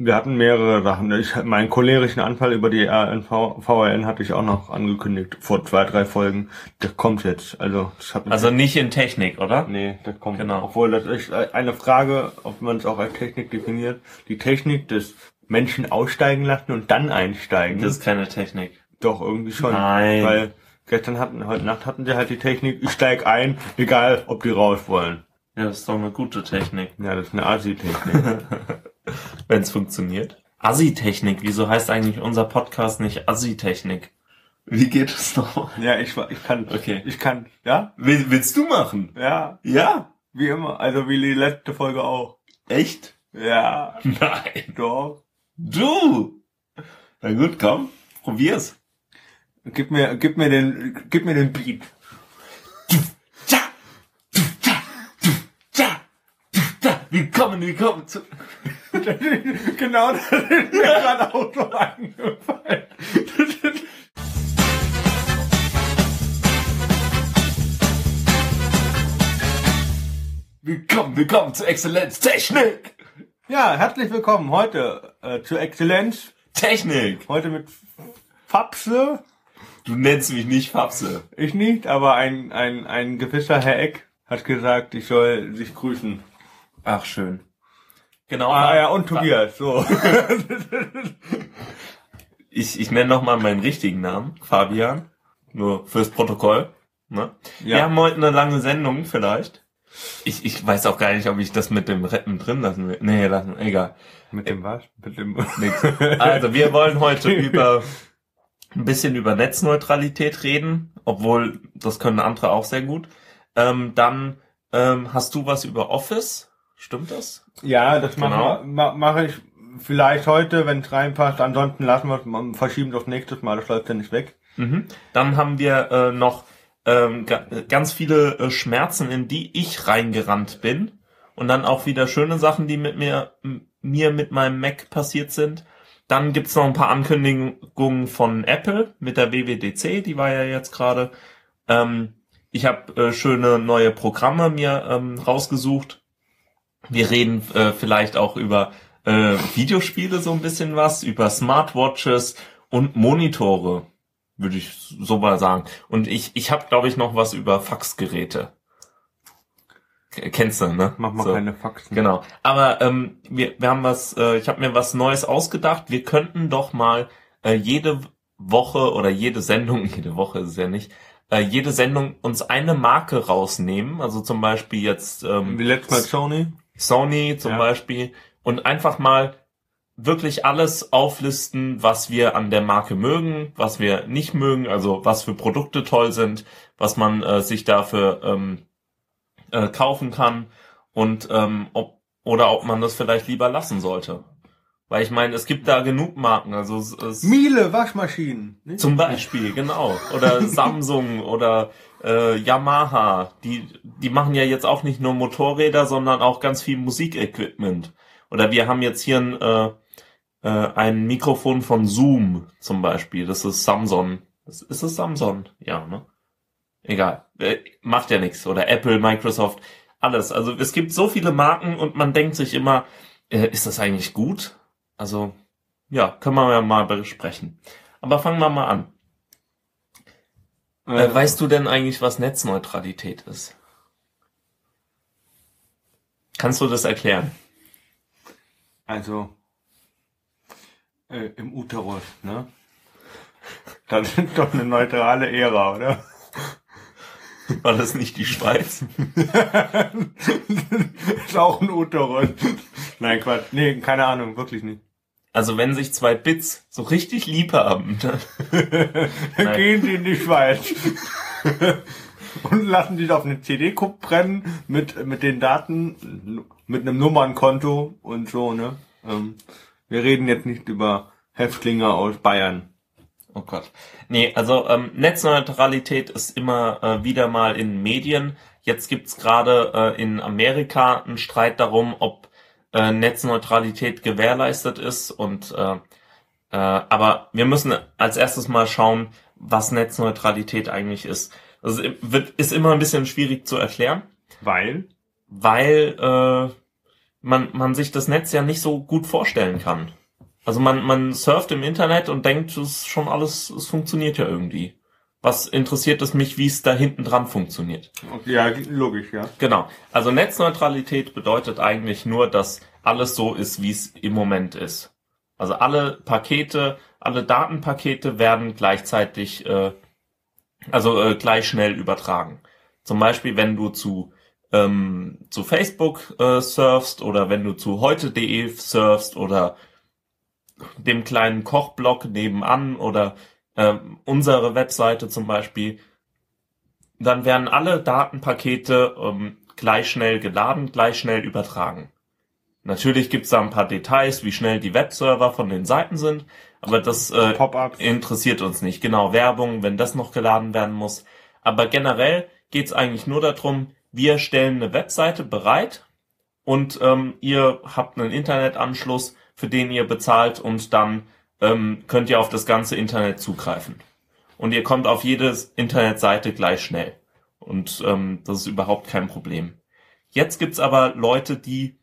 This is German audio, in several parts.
Wir hatten mehrere Sachen. Ich, meinen cholerischen Anfall über die VRN hatte ich auch noch angekündigt vor zwei, drei Folgen. Der kommt jetzt. Also, das hat mich Also nicht in Technik, oder? Nee, das kommt. Genau. Obwohl, das ist eine Frage, ob man es auch als Technik definiert. Die Technik des Menschen aussteigen lassen und dann einsteigen. Das ist keine Technik. Doch, irgendwie schon. Nein. Weil gestern hatten, heute Nacht hatten sie halt die Technik, ich steig ein, egal ob die raus wollen. Ja, das ist doch eine gute Technik. Ja, das ist eine Asi-Technik. Wenn es funktioniert. Assi-Technik. Wieso heißt eigentlich unser Podcast nicht Assi-Technik? Wie geht es noch? ja, ich, ich kann, Okay. ich kann, ja, Will, willst du machen? ja, Ja. wie immer, also wie die letzte Folge auch. Echt? Ja, Nein. doch. Du! Na gut, komm. Probier's. Gib mir, gib mir den, gib mir den Beat. Willkommen, willkommen zu... genau, das ist mir gerade auch so eingefallen. Willkommen, willkommen zu Exzellenz Technik! Ja, herzlich willkommen heute äh, zu Exzellenz. Technik! Heute mit Fapse. Du nennst mich nicht Fapse. Ich nicht, aber ein, ein, ein gewisser Herr Eck hat gesagt, ich soll sich grüßen. Ach, schön. Genau. Ah ja, und Tobias, so. Ich, ich nenne nochmal meinen richtigen Namen, Fabian. Nur fürs Protokoll. Ne? Ja. Wir haben heute eine lange Sendung vielleicht. Ich, ich weiß auch gar nicht, ob ich das mit dem Retten drin lassen will. Nee, lassen, egal. Mit dem was? Mit dem... Nix. Also wir wollen heute über ein bisschen über Netzneutralität reden, obwohl das können andere auch sehr gut. Ähm, dann ähm, hast du was über Office? Stimmt das? Ja, das Genau. mache ma, mache ich vielleicht heute, wenn es reinpasst. Ansonsten lassen wir es, verschieben auf nächstes Mal, das läuft ja nicht weg. Mhm. Dann haben wir äh, noch ähm, ga ganz viele äh, Schmerzen, in die ich reingerannt bin. Und dann auch wieder schöne Sachen, die mit mir, mir mit meinem Mac passiert sind. Dann gibt's noch ein paar Ankündigungen von Apple mit der WWDC, die war ja jetzt gerade. Ähm, ich habe äh, schöne neue Programme mir ähm, rausgesucht. Wir reden äh, vielleicht auch über äh, Videospiele so ein bisschen was, über Smartwatches und Monitore würde ich so mal sagen. Und ich, ich habe, glaube ich, noch was über Faxgeräte. Kennst du, ne? Mach mal So. keine Faxen. Genau. Aber ähm, wir, wir haben was, äh, ich habe mir was Neues ausgedacht. Wir könnten doch mal äh, jede Woche oder jede Sendung, jede Woche ist es ja nicht, äh, jede Sendung uns eine Marke rausnehmen. Also zum Beispiel jetzt ähm, Wie letztes Mal Sony. Sony zum Ja. Beispiel und einfach mal wirklich alles auflisten, was wir an der Marke mögen, was wir nicht mögen, also was für Produkte toll sind, was man äh, sich dafür ähm, äh, kaufen kann und ähm, ob oder ob man das vielleicht lieber lassen sollte. Weil ich meine, es gibt da genug Marken, also es, es Miele Waschmaschinen. nicht? zum Beispiel, genau. Oder Samsung oder äh, Yamaha. Die, die machen ja jetzt auch nicht nur Motorräder, sondern auch ganz viel Musikequipment. Oder wir haben jetzt hier ein, äh, äh, ein Mikrofon von Zoom zum Beispiel. Das ist Samsung. Das, ist es Samsung? Ja, ne? Egal. Äh, macht ja nichts. Oder Apple, Microsoft, alles. Also es gibt so viele Marken und man denkt sich immer, äh, ist das eigentlich gut? Also, ja, können wir ja mal besprechen. Aber fangen wir mal an. Äh, weißt du denn eigentlich, was Netzneutralität ist? Kannst du das erklären? Also, äh, im Uterus, ne? Das ist doch eine neutrale Ära, oder? War das nicht die Schweiz? ist auch ein Uterus. Nein, Quatsch. Nee, keine Ahnung, wirklich nicht. Also wenn sich zwei Bits so richtig lieb haben, dann Nein. Gehen Sie in die Schweiz. Und lassen die auf eine CD brennen mit, mit den Daten, mit einem Nummernkonto und so, ne? Ähm, wir reden jetzt nicht über Häftlinge aus Bayern. Oh Gott. Nee, also ähm, Netzneutralität ist immer äh, wieder mal in Medien. Jetzt gibt's gerade äh, in Amerika einen Streit darum, ob äh, Netzneutralität gewährleistet ist. Und äh, äh, aber wir müssen als erstes mal schauen, was Netzneutralität eigentlich ist. Das ist, wird, ist immer ein bisschen schwierig zu erklären, Weil? weil äh, man, man sich das Netz ja nicht so gut vorstellen kann. Also man, man surft im Internet und denkt, es ist schon alles, es funktioniert ja irgendwie. Was interessiert es mich, wie es da hinten dran funktioniert? Ja, logisch, ja. Genau. Also Netzneutralität bedeutet eigentlich nur, dass alles so ist, wie es im Moment ist. Also alle Pakete, alle Datenpakete werden gleichzeitig, äh, also äh, gleich schnell übertragen. Zum Beispiel, wenn du zu ähm, zu Facebook äh, surfst oder wenn du zu heute.de surfst oder dem kleinen Kochblog nebenan oder äh, unsere Webseite zum Beispiel, dann werden alle Datenpakete ähm, gleich schnell geladen, gleich schnell übertragen. Natürlich gibt's da ein paar Details, wie schnell die Webserver von den Seiten sind, aber das äh, interessiert uns nicht. Genau, Werbung, wenn das noch geladen werden muss. Aber generell geht's eigentlich nur darum, wir stellen eine Webseite bereit und ähm, ihr habt einen Internetanschluss, für den ihr bezahlt und dann ähm, könnt ihr auf das ganze Internet zugreifen. Und ihr kommt auf jede Internetseite gleich schnell. Und ähm, das ist überhaupt kein Problem. Jetzt gibt's aber Leute, die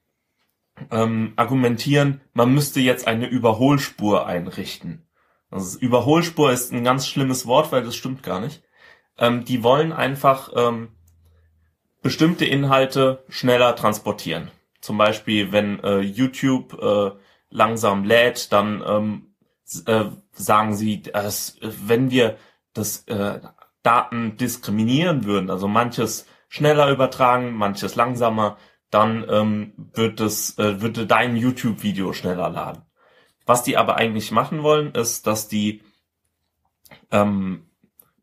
ähm, argumentieren, man müsste jetzt eine Überholspur einrichten. Also Überholspur ist ein ganz schlimmes Wort, weil das stimmt gar nicht. Ähm, die wollen einfach ähm, bestimmte Inhalte schneller transportieren. Zum Beispiel, wenn äh, YouTube äh, langsam lädt, dann ähm, äh, sagen sie, dass wenn wir das äh, Daten diskriminieren würden, also manches schneller übertragen, manches langsamer, dann ähm, wird es äh, würde dein YouTube-Video schneller laden. Was die aber eigentlich machen wollen, ist, dass die ähm,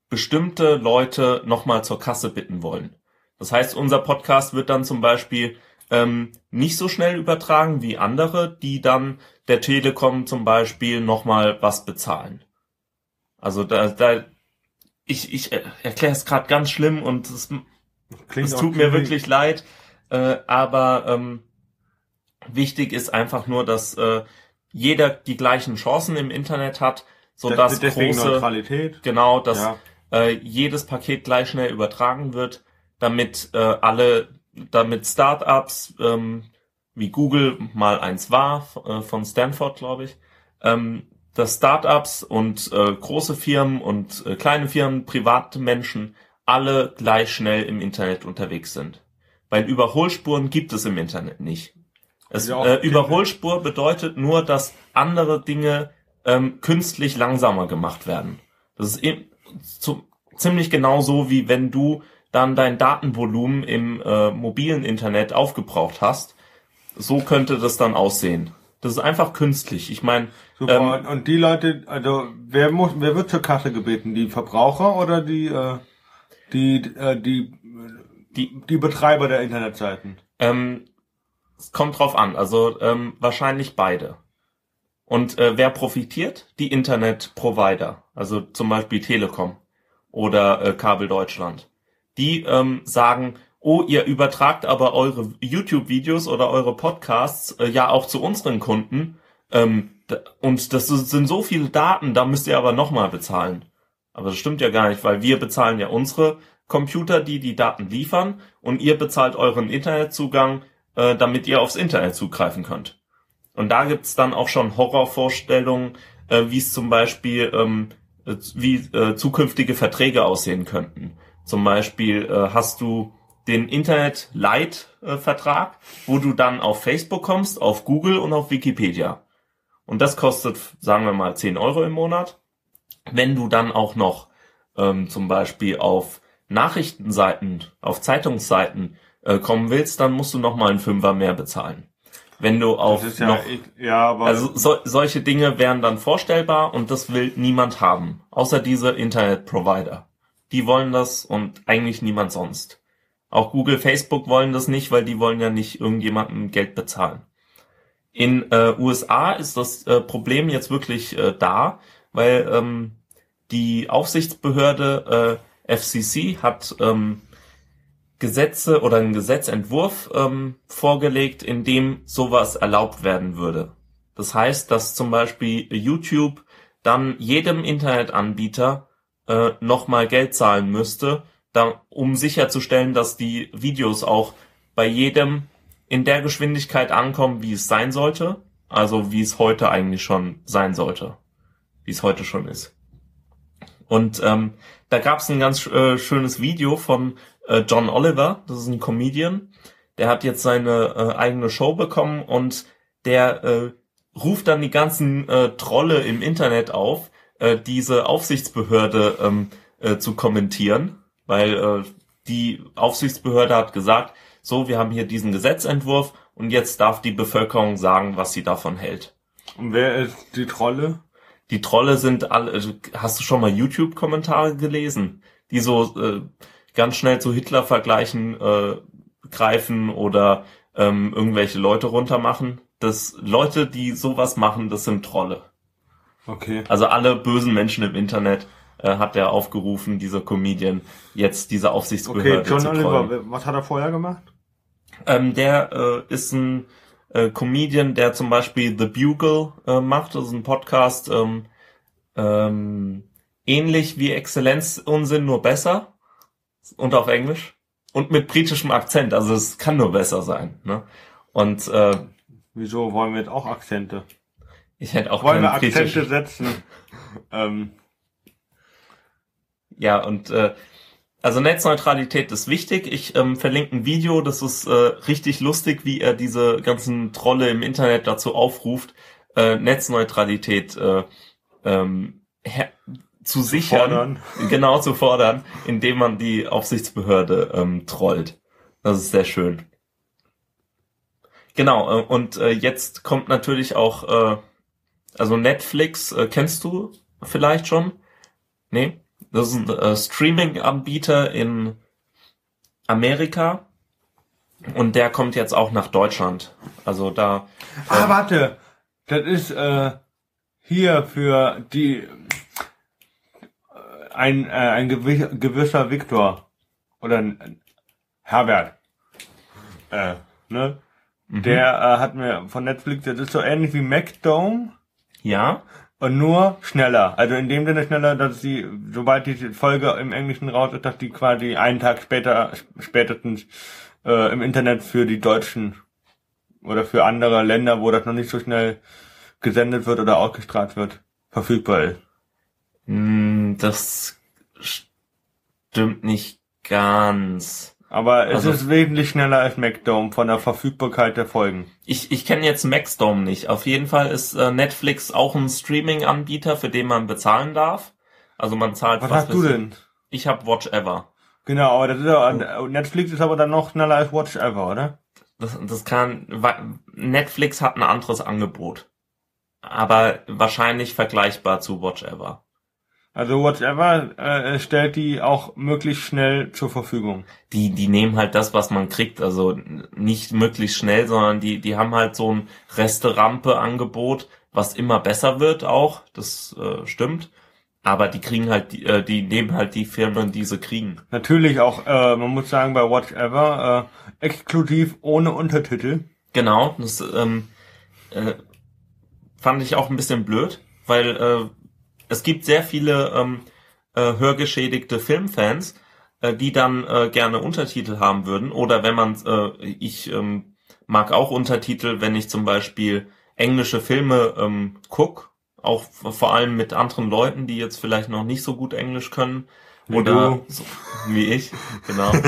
bestimmte Leute nochmal zur Kasse bitten wollen. Das heißt, unser Podcast wird dann zum Beispiel ähm, nicht so schnell übertragen wie andere, die dann der Telekom zum Beispiel nochmal was bezahlen. Also da, da ich, ich erkläre es gerade ganz schlimm und es, es tut mir wirklich leid, äh, aber ähm, wichtig ist einfach nur, dass äh, jeder die gleichen Chancen im Internet hat, so dass große Neutralität. genau, dass ja. äh, jedes Paket gleich schnell übertragen wird damit äh, alle, damit Startups ähm, wie Google mal eins war, äh, von Stanford, glaube ich, ähm, dass Startups und äh, große Firmen und äh, kleine Firmen, private Menschen alle gleich schnell im Internet unterwegs sind. Weil Überholspuren gibt es im Internet nicht. Es, äh, Überholspur bedeutet nur, dass andere Dinge ähm, künstlich langsamer gemacht werden. Das ist eben zu, ziemlich genau so, wie wenn du dann dein Datenvolumen im äh, mobilen Internet aufgebraucht hast. So könnte das dann aussehen. Das ist einfach künstlich. Ich meine. Super. Ähm, und die Leute, also wer muss, wer wird zur Kasse gebeten? Die Verbraucher oder die, äh, die, äh, die, die, die Betreiber der Internetseiten? Ähm, es kommt drauf an. Also ähm, wahrscheinlich beide. Und äh, wer profitiert? Die Internetprovider. Also zum Beispiel Telekom oder äh, Kabel Deutschland die ähm, sagen, oh, ihr übertragt aber eure YouTube-Videos oder eure Podcasts äh, ja auch zu unseren Kunden. Ähm, und das sind so viele Daten, da müsst ihr aber nochmal bezahlen. Aber das stimmt ja gar nicht, weil wir bezahlen ja unsere Computer, die die Daten liefern, und ihr bezahlt euren Internetzugang, äh, damit ihr aufs Internet zugreifen könnt. Und da gibt's dann auch schon Horrorvorstellungen, äh, wie es zum Beispiel ähm, wie äh, zukünftige Verträge aussehen könnten. Zum Beispiel äh, hast du den Internet äh, Vertrag, wo du dann auf Facebook kommst, auf Google und auf Wikipedia. Und das kostet, sagen wir mal, 10 Euro im Monat. Wenn du dann auch noch ähm, zum Beispiel auf Nachrichtenseiten, auf Zeitungsseiten äh, kommen willst, dann musst du noch mal einen Fünfer mehr bezahlen. Wenn du auf ja, noch, ja, aber also so, solche Dinge wären dann vorstellbar und das will niemand haben, außer diese Internet-Provider die wollen das und eigentlich niemand sonst. Auch Google, Facebook wollen das nicht, weil die wollen ja nicht irgendjemandem Geld bezahlen. In äh, USA ist das äh, Problem jetzt wirklich äh, da, weil ähm, die Aufsichtsbehörde äh, FCC hat ähm, Gesetze oder einen Gesetzentwurf ähm, vorgelegt, in dem sowas erlaubt werden würde. Das heißt, dass zum Beispiel YouTube dann jedem Internetanbieter äh, nochmal Geld zahlen müsste, da, um sicherzustellen, dass die Videos auch bei jedem in der Geschwindigkeit ankommen, wie es sein sollte. Also wie es heute eigentlich schon sein sollte. Wie es heute schon ist. Und ähm, da gab es ein ganz äh, schönes Video von äh, John Oliver, das ist ein Comedian. Der hat jetzt seine äh, eigene Show bekommen und der äh, ruft dann die ganzen äh, Trolle im Internet auf, äh, diese Aufsichtsbehörde ähm, äh, zu kommentieren, weil äh, die Aufsichtsbehörde hat gesagt, so, wir haben hier diesen Gesetzentwurf und jetzt darf die Bevölkerung sagen, was sie davon hält. Und wer ist die Trolle? Die Trolle sind alle, also, hast du schon mal YouTube-Kommentare gelesen, die so äh, ganz schnell zu Hitler-Vergleichen äh, greifen oder ähm, irgendwelche Leute runtermachen? Das Leute, die sowas machen, das sind Trolle. Okay. Also alle bösen Menschen im Internet äh, hat er aufgerufen, dieser Comedian, jetzt diese Aufsichtsbehörde Okay, John zu trollen. Oliver, was hat er vorher gemacht? Ähm, der äh, ist ein äh, Comedian, der zum Beispiel The Bugle äh, macht. Das ist ein Podcast, ähm, ähm, ähnlich wie Exzellenz Unsinn, nur besser. Und auf Englisch. Und mit britischem Akzent. Also es kann nur besser sein. Ne? Und äh, Wieso wollen wir jetzt auch Akzente? Ich hätte auch Wollen wir Akzente setzen? ähm, Ja, und äh, also Netzneutralität ist wichtig. Ich ähm, verlinke ein Video, das ist äh, richtig lustig, wie er diese ganzen Trolle im Internet dazu aufruft, äh, Netzneutralität äh, ähm, zu sichern, fordern. genau zu fordern, indem man die Aufsichtsbehörde ähm, trollt. Das ist sehr schön. Genau, äh, und äh, jetzt kommt natürlich auch, äh, also Netflix, äh, kennst du vielleicht schon? Nee? Das ist ein äh, Streaming-Anbieter in Amerika und der kommt jetzt auch nach Deutschland. Also da, Ah, warte. Das ist äh, hier für die äh, ein, äh, ein gewi- gewisser Viktor. Oder ein Herbert. Äh, ne? Der äh, hat mir von Netflix, das ist so ähnlich wie MacDome ja, und nur schneller. Also in dem Sinne schneller, dass sie, sobald die Folge im Englischen raus ist, dass die quasi einen Tag später, spätestens äh, im Internet für die Deutschen oder für andere Länder, wo das noch nicht so schnell gesendet wird oder ausgestrahlt wird, verfügbar ist. mh, das stimmt nicht ganz. Aber es Also- ist wesentlich schneller als MacDome von der Verfügbarkeit der Folgen. Ich, ich kenne jetzt Maxdome nicht. Auf jeden Fall ist äh, Netflix auch ein Streaming-Anbieter, für den man bezahlen darf. Also man zahlt Was hast weiß du denn? Ich habe Watch Ever. Genau, aber das ist ja, Netflix ist aber dann noch schneller als Watch Ever, oder? Das, das kann Netflix hat ein anderes Angebot. Aber wahrscheinlich vergleichbar zu Watch Ever. Also Watch Ever äh, stellt die auch möglichst schnell zur Verfügung. Die, die nehmen halt das, was man kriegt, also nicht möglichst schnell, sondern die, die haben halt so ein Resterampe-Angebot, was immer besser wird auch, das äh, stimmt. Aber die kriegen halt, die, äh, die nehmen halt die Firmen, die sie kriegen. Natürlich auch, äh, man muss sagen, bei Watch Ever äh, exklusiv ohne Untertitel. Genau, das ähm, äh, fand ich auch ein bisschen blöd, weil äh, es gibt sehr viele ähm, äh, hörgeschädigte Filmfans, äh, die dann äh, gerne Untertitel haben würden. Oder wenn man, äh, ich ähm, mag auch Untertitel, wenn ich zum Beispiel englische Filme ähm, guck, auch vor allem mit anderen Leuten, die jetzt vielleicht noch nicht so gut Englisch können. Wie oder du. so, wie ich, genau.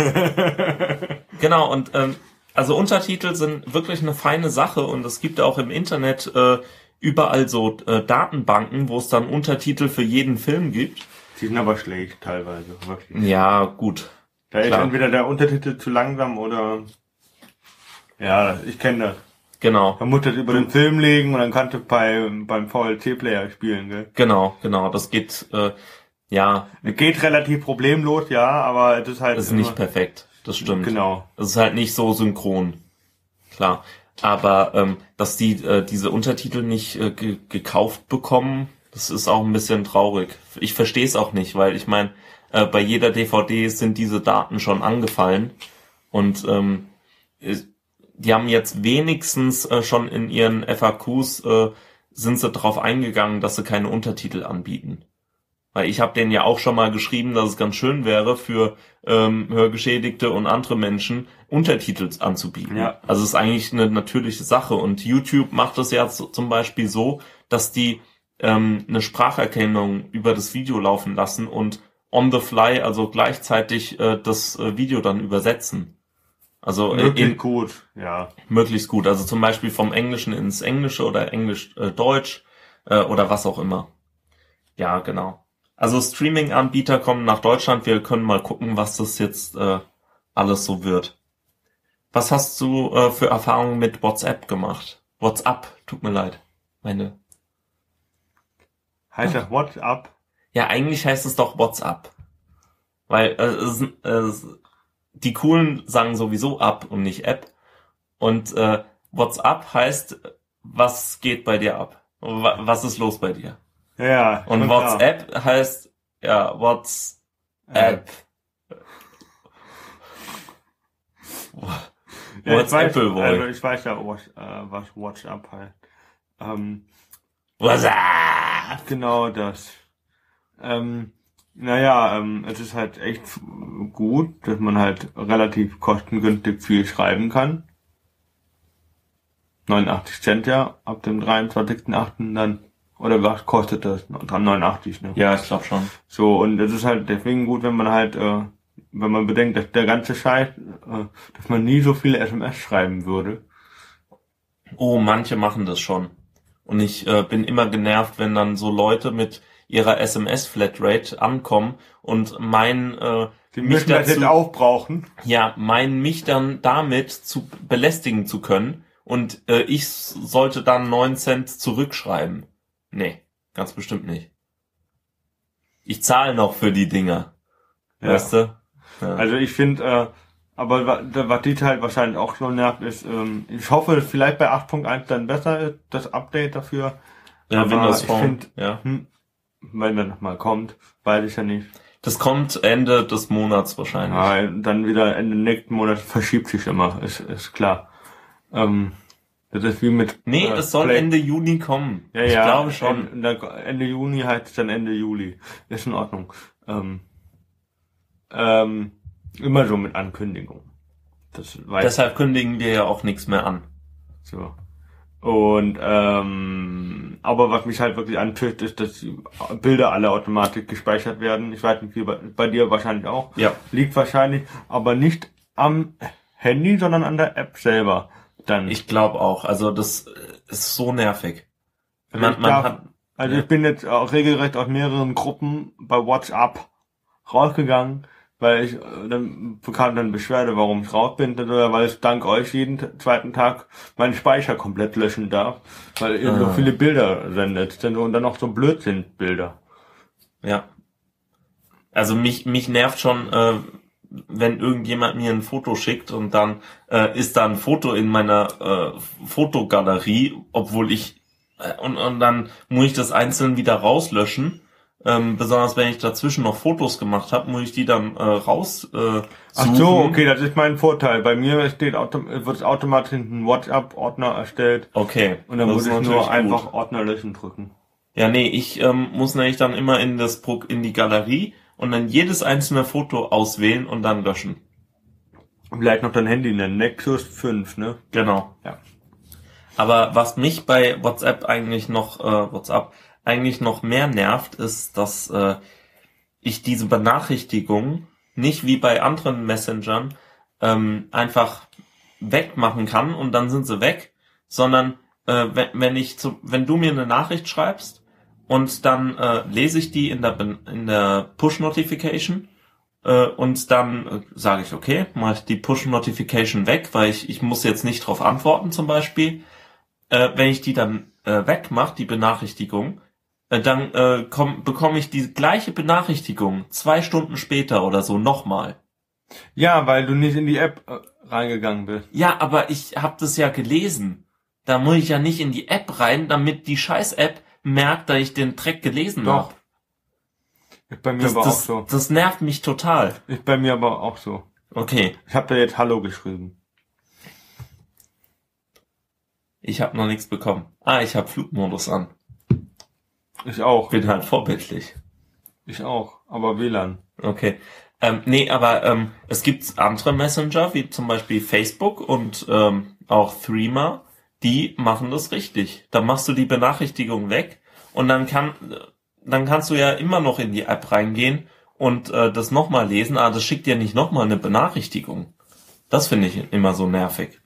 Genau, und ähm, also Untertitel sind wirklich eine feine Sache und es gibt auch im Internet äh, überall so äh, Datenbanken, wo es dann Untertitel für jeden Film gibt. Die sind aber schlecht teilweise, wirklich. Ja, gut. Da ist Klar. entweder der Untertitel zu langsam oder... Ja, ich kenne das. Genau, Man muss das über den Film legen und dann kannst du bei, beim VLC-Player spielen, gell? genau, genau. Das geht, äh, ja, Es geht relativ problemlos, ja, aber es ist halt... das ist nicht perfekt. Das stimmt. Genau. Das ist halt nicht so synchron. Klar. Aber ähm, dass die äh, diese Untertitel nicht äh, ge gekauft bekommen, das ist auch ein bisschen traurig. Ich verstehe es auch nicht, weil ich meine, äh, bei jeder DVD sind diese Daten schon angefallen und ähm, ist- die haben jetzt wenigstens äh, schon in ihren FAQs äh, sind sie darauf eingegangen, dass sie keine Untertitel anbieten. Weil ich habe denen ja auch schon mal geschrieben, dass es ganz schön wäre, für ähm, Hörgeschädigte und andere Menschen Untertitel anzubieten. Ja. Also es ist eigentlich eine natürliche Sache. Und YouTube macht es ja zum Beispiel so, dass die ähm, eine Spracherkennung über das Video laufen lassen und on the fly, also gleichzeitig äh, das äh, Video dann übersetzen. Also äh, Wirklich in, gut, ja. möglichst gut. Also zum Beispiel vom Englischen ins Englische oder Englisch äh, Deutsch äh, oder was auch immer. Ja, genau. Also Streaming-Anbieter kommen nach Deutschland. Wir können mal gucken, was das jetzt äh, alles so wird. Was hast du äh, für Erfahrungen mit WhatsApp gemacht? WhatsApp, tut mir leid. Meine. Heißt das WhatsApp? Ja, eigentlich heißt es doch WhatsApp. Weil äh, es, die coolen sagen sowieso ab und nicht App. Und äh, WhatsApp heißt, was geht bei dir ab? Wa- Was ist los bei dir? Ja, ja. Und schon klar. WhatsApp heißt, ja, WhatsApp. App. Ja, ich weiß, WhatsApp wohl. also ich weiß ja, was, äh, was WhatsApp heißt. Ähm, WhatsApp. genau das. Ähm, naja, ähm, es ist halt echt gut, dass man halt relativ kostengünstig viel schreiben kann. 89 Cent ja, ab dem 23.8. dann, oder was kostet das? 89, ne? Ja, ich glaube schon. So, und es ist halt deswegen gut, wenn man halt, äh, wenn man bedenkt, dass der ganze Scheiß, äh, dass man nie so viele SMS schreiben würde. Oh, manche machen das schon. Und ich äh, bin immer genervt, wenn dann so Leute mit ihrer SMS-Flatrate ankommen und meinen, äh, Die mich das dazu, jetzt auch brauchen. ja, meinen mich dann damit zu belästigen zu können und äh, ich sollte dann 9 Cent zurückschreiben. Nee, ganz bestimmt nicht. Ich zahle noch für die Dinger. Ja. Weißt du? Ja. Also ich finde, äh, aber was die halt wahrscheinlich auch so nervt, ist, ähm, ich hoffe, vielleicht bei 8.1 dann besser ist, das Update dafür. ja, aber Windows Phone. find- ja. Hm, wenn das nochmal kommt, weiß ich ja nicht. Das kommt Ende des Monats wahrscheinlich. Ja, dann wieder Ende nächsten Monat verschiebt sich immer, ist, ist klar. Ähm, das ist wie mit. Nee, äh, es soll Play- Ende Juni kommen. Ja, ich ja, glaube schon. Ende, Ende Juni heißt es dann Ende Juli. Ist in Ordnung. Ähm, ähm, immer so mit Ankündigung. Das weiß Deshalb kündigen wir ja auch nichts mehr an. so. Und ähm, aber was mich halt wirklich antönt, ist, dass die Bilder alle automatisch gespeichert werden. Ich weiß nicht, wie bei, bei dir wahrscheinlich auch. Ja. Liegt wahrscheinlich, aber nicht am Handy, sondern an der App selber. Dann. Ich glaube auch. Also das äh, ist so nervig. Also Man, ich man darf- hat, Also Ja. ich bin jetzt auch regelrecht aus mehreren Gruppen bei WhatsApp rausgegangen, weil ich äh, dann bekam dann Beschwerde, warum ich raus bin, oder weil ich dank euch jeden zweiten Tag meinen Speicher komplett löschen darf, weil ihr so Ah. viele Bilder sendet und dann noch so Blödsinn-Bilder. ja. Also mich, mich nervt schon, äh, wenn irgendjemand mir ein Foto schickt und dann äh, ist da ein Foto in meiner äh, Fotogalerie, obwohl ich äh, und, und dann muss ich das einzeln wieder rauslöschen. Ähm, besonders wenn ich dazwischen noch Fotos gemacht habe, muss ich die dann äh, raus äh, Ach so, okay, das ist mein Vorteil. Bei mir steht autom wird automatisch ein WhatsApp-Ordner erstellt Okay. und dann muss ich nur gut. einfach Ordner löschen drücken. Ja, nee, ich ähm, muss nämlich dann immer in das Pro in die Galerie und dann jedes einzelne Foto auswählen und dann löschen. Vielleicht noch dein Handy nennen, Nexus 5, ne? Genau. Ja. Aber was mich bei WhatsApp eigentlich noch äh, WhatsApp eigentlich noch mehr nervt, ist, dass äh, ich diese Benachrichtigung nicht wie bei anderen Messengern ähm, einfach wegmachen kann und dann sind sie weg, sondern äh, wenn, wenn ich zu, wenn du mir eine Nachricht schreibst und dann äh, lese ich die in der in der Push Notification äh, und dann äh, sage ich okay, mache ich die Push Notification weg, weil ich ich muss jetzt nicht darauf antworten zum Beispiel. Äh, wenn ich die dann äh, wegmache, die Benachrichtigung, äh, dann äh, komm, bekomme ich die gleiche Benachrichtigung zwei Stunden später oder so nochmal. Ja, weil du nicht in die App äh, reingegangen bist. Ja, aber ich habe das ja gelesen. Da muss ich ja nicht in die App rein, damit die Scheiß-App merkt, dass ich den Dreck gelesen habe. Bei mir Das, auch das, so. das nervt mich total. Ist bei mir aber auch so. Okay, Ich habe da jetzt Hallo geschrieben. ich habe noch nichts bekommen. Ah, ich habe Flugmodus an. Ich auch. Bin halt vorbildlich. Ich auch, aber WLAN. Okay. Ähm, nee, aber ähm, es gibt andere Messenger, wie zum Beispiel Facebook und ähm, auch Threema, die machen das richtig. Da machst du die Benachrichtigung weg und dann kann dann kannst du ja immer noch in die App reingehen und äh, das nochmal lesen, aber das schickt dir nicht nochmal eine Benachrichtigung. Das finde ich immer so nervig.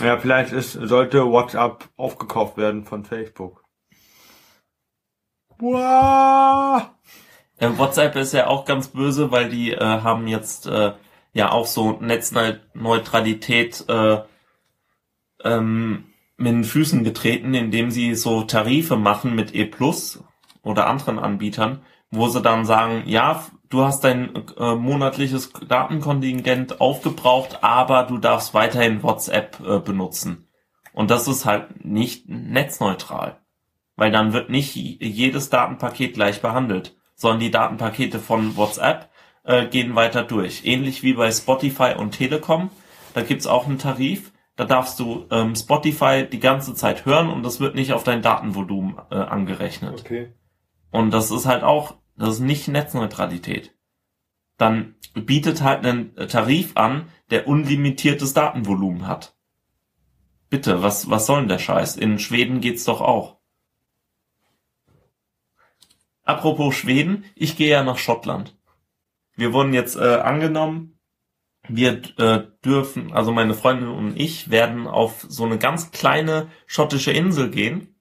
Ja, vielleicht ist, sollte WhatsApp aufgekauft werden von Facebook. Wow. Äh, WhatsApp ist ja auch ganz böse, weil die äh, haben jetzt äh, ja auch so Netzneutralität äh, ähm, mit den Füßen getreten, indem sie so Tarife machen mit E Plus oder anderen Anbietern, wo sie dann sagen, ja, du hast dein äh, monatliches Datenkontingent aufgebraucht, aber du darfst weiterhin WhatsApp äh, benutzen. Und das ist halt nicht netzneutral. Weil dann wird nicht jedes Datenpaket gleich behandelt, sondern die Datenpakete von WhatsApp äh, gehen weiter durch. Ähnlich wie bei Spotify und Telekom. Da gibt's auch einen Tarif. Da darfst du ähm, Spotify die ganze Zeit hören und das wird nicht auf dein Datenvolumen äh, angerechnet. Okay. Und das ist halt auch, das ist nicht Netzneutralität. Dann bietet halt einen Tarif an, der unlimitiertes Datenvolumen hat. Bitte, was, was soll denn der Scheiß? In Schweden geht's doch auch. Apropos Schweden, ich gehe ja nach Schottland. Wir wurden jetzt äh, angenommen, wir äh, dürfen, also meine Freundin und ich werden auf so eine ganz kleine schottische Insel gehen,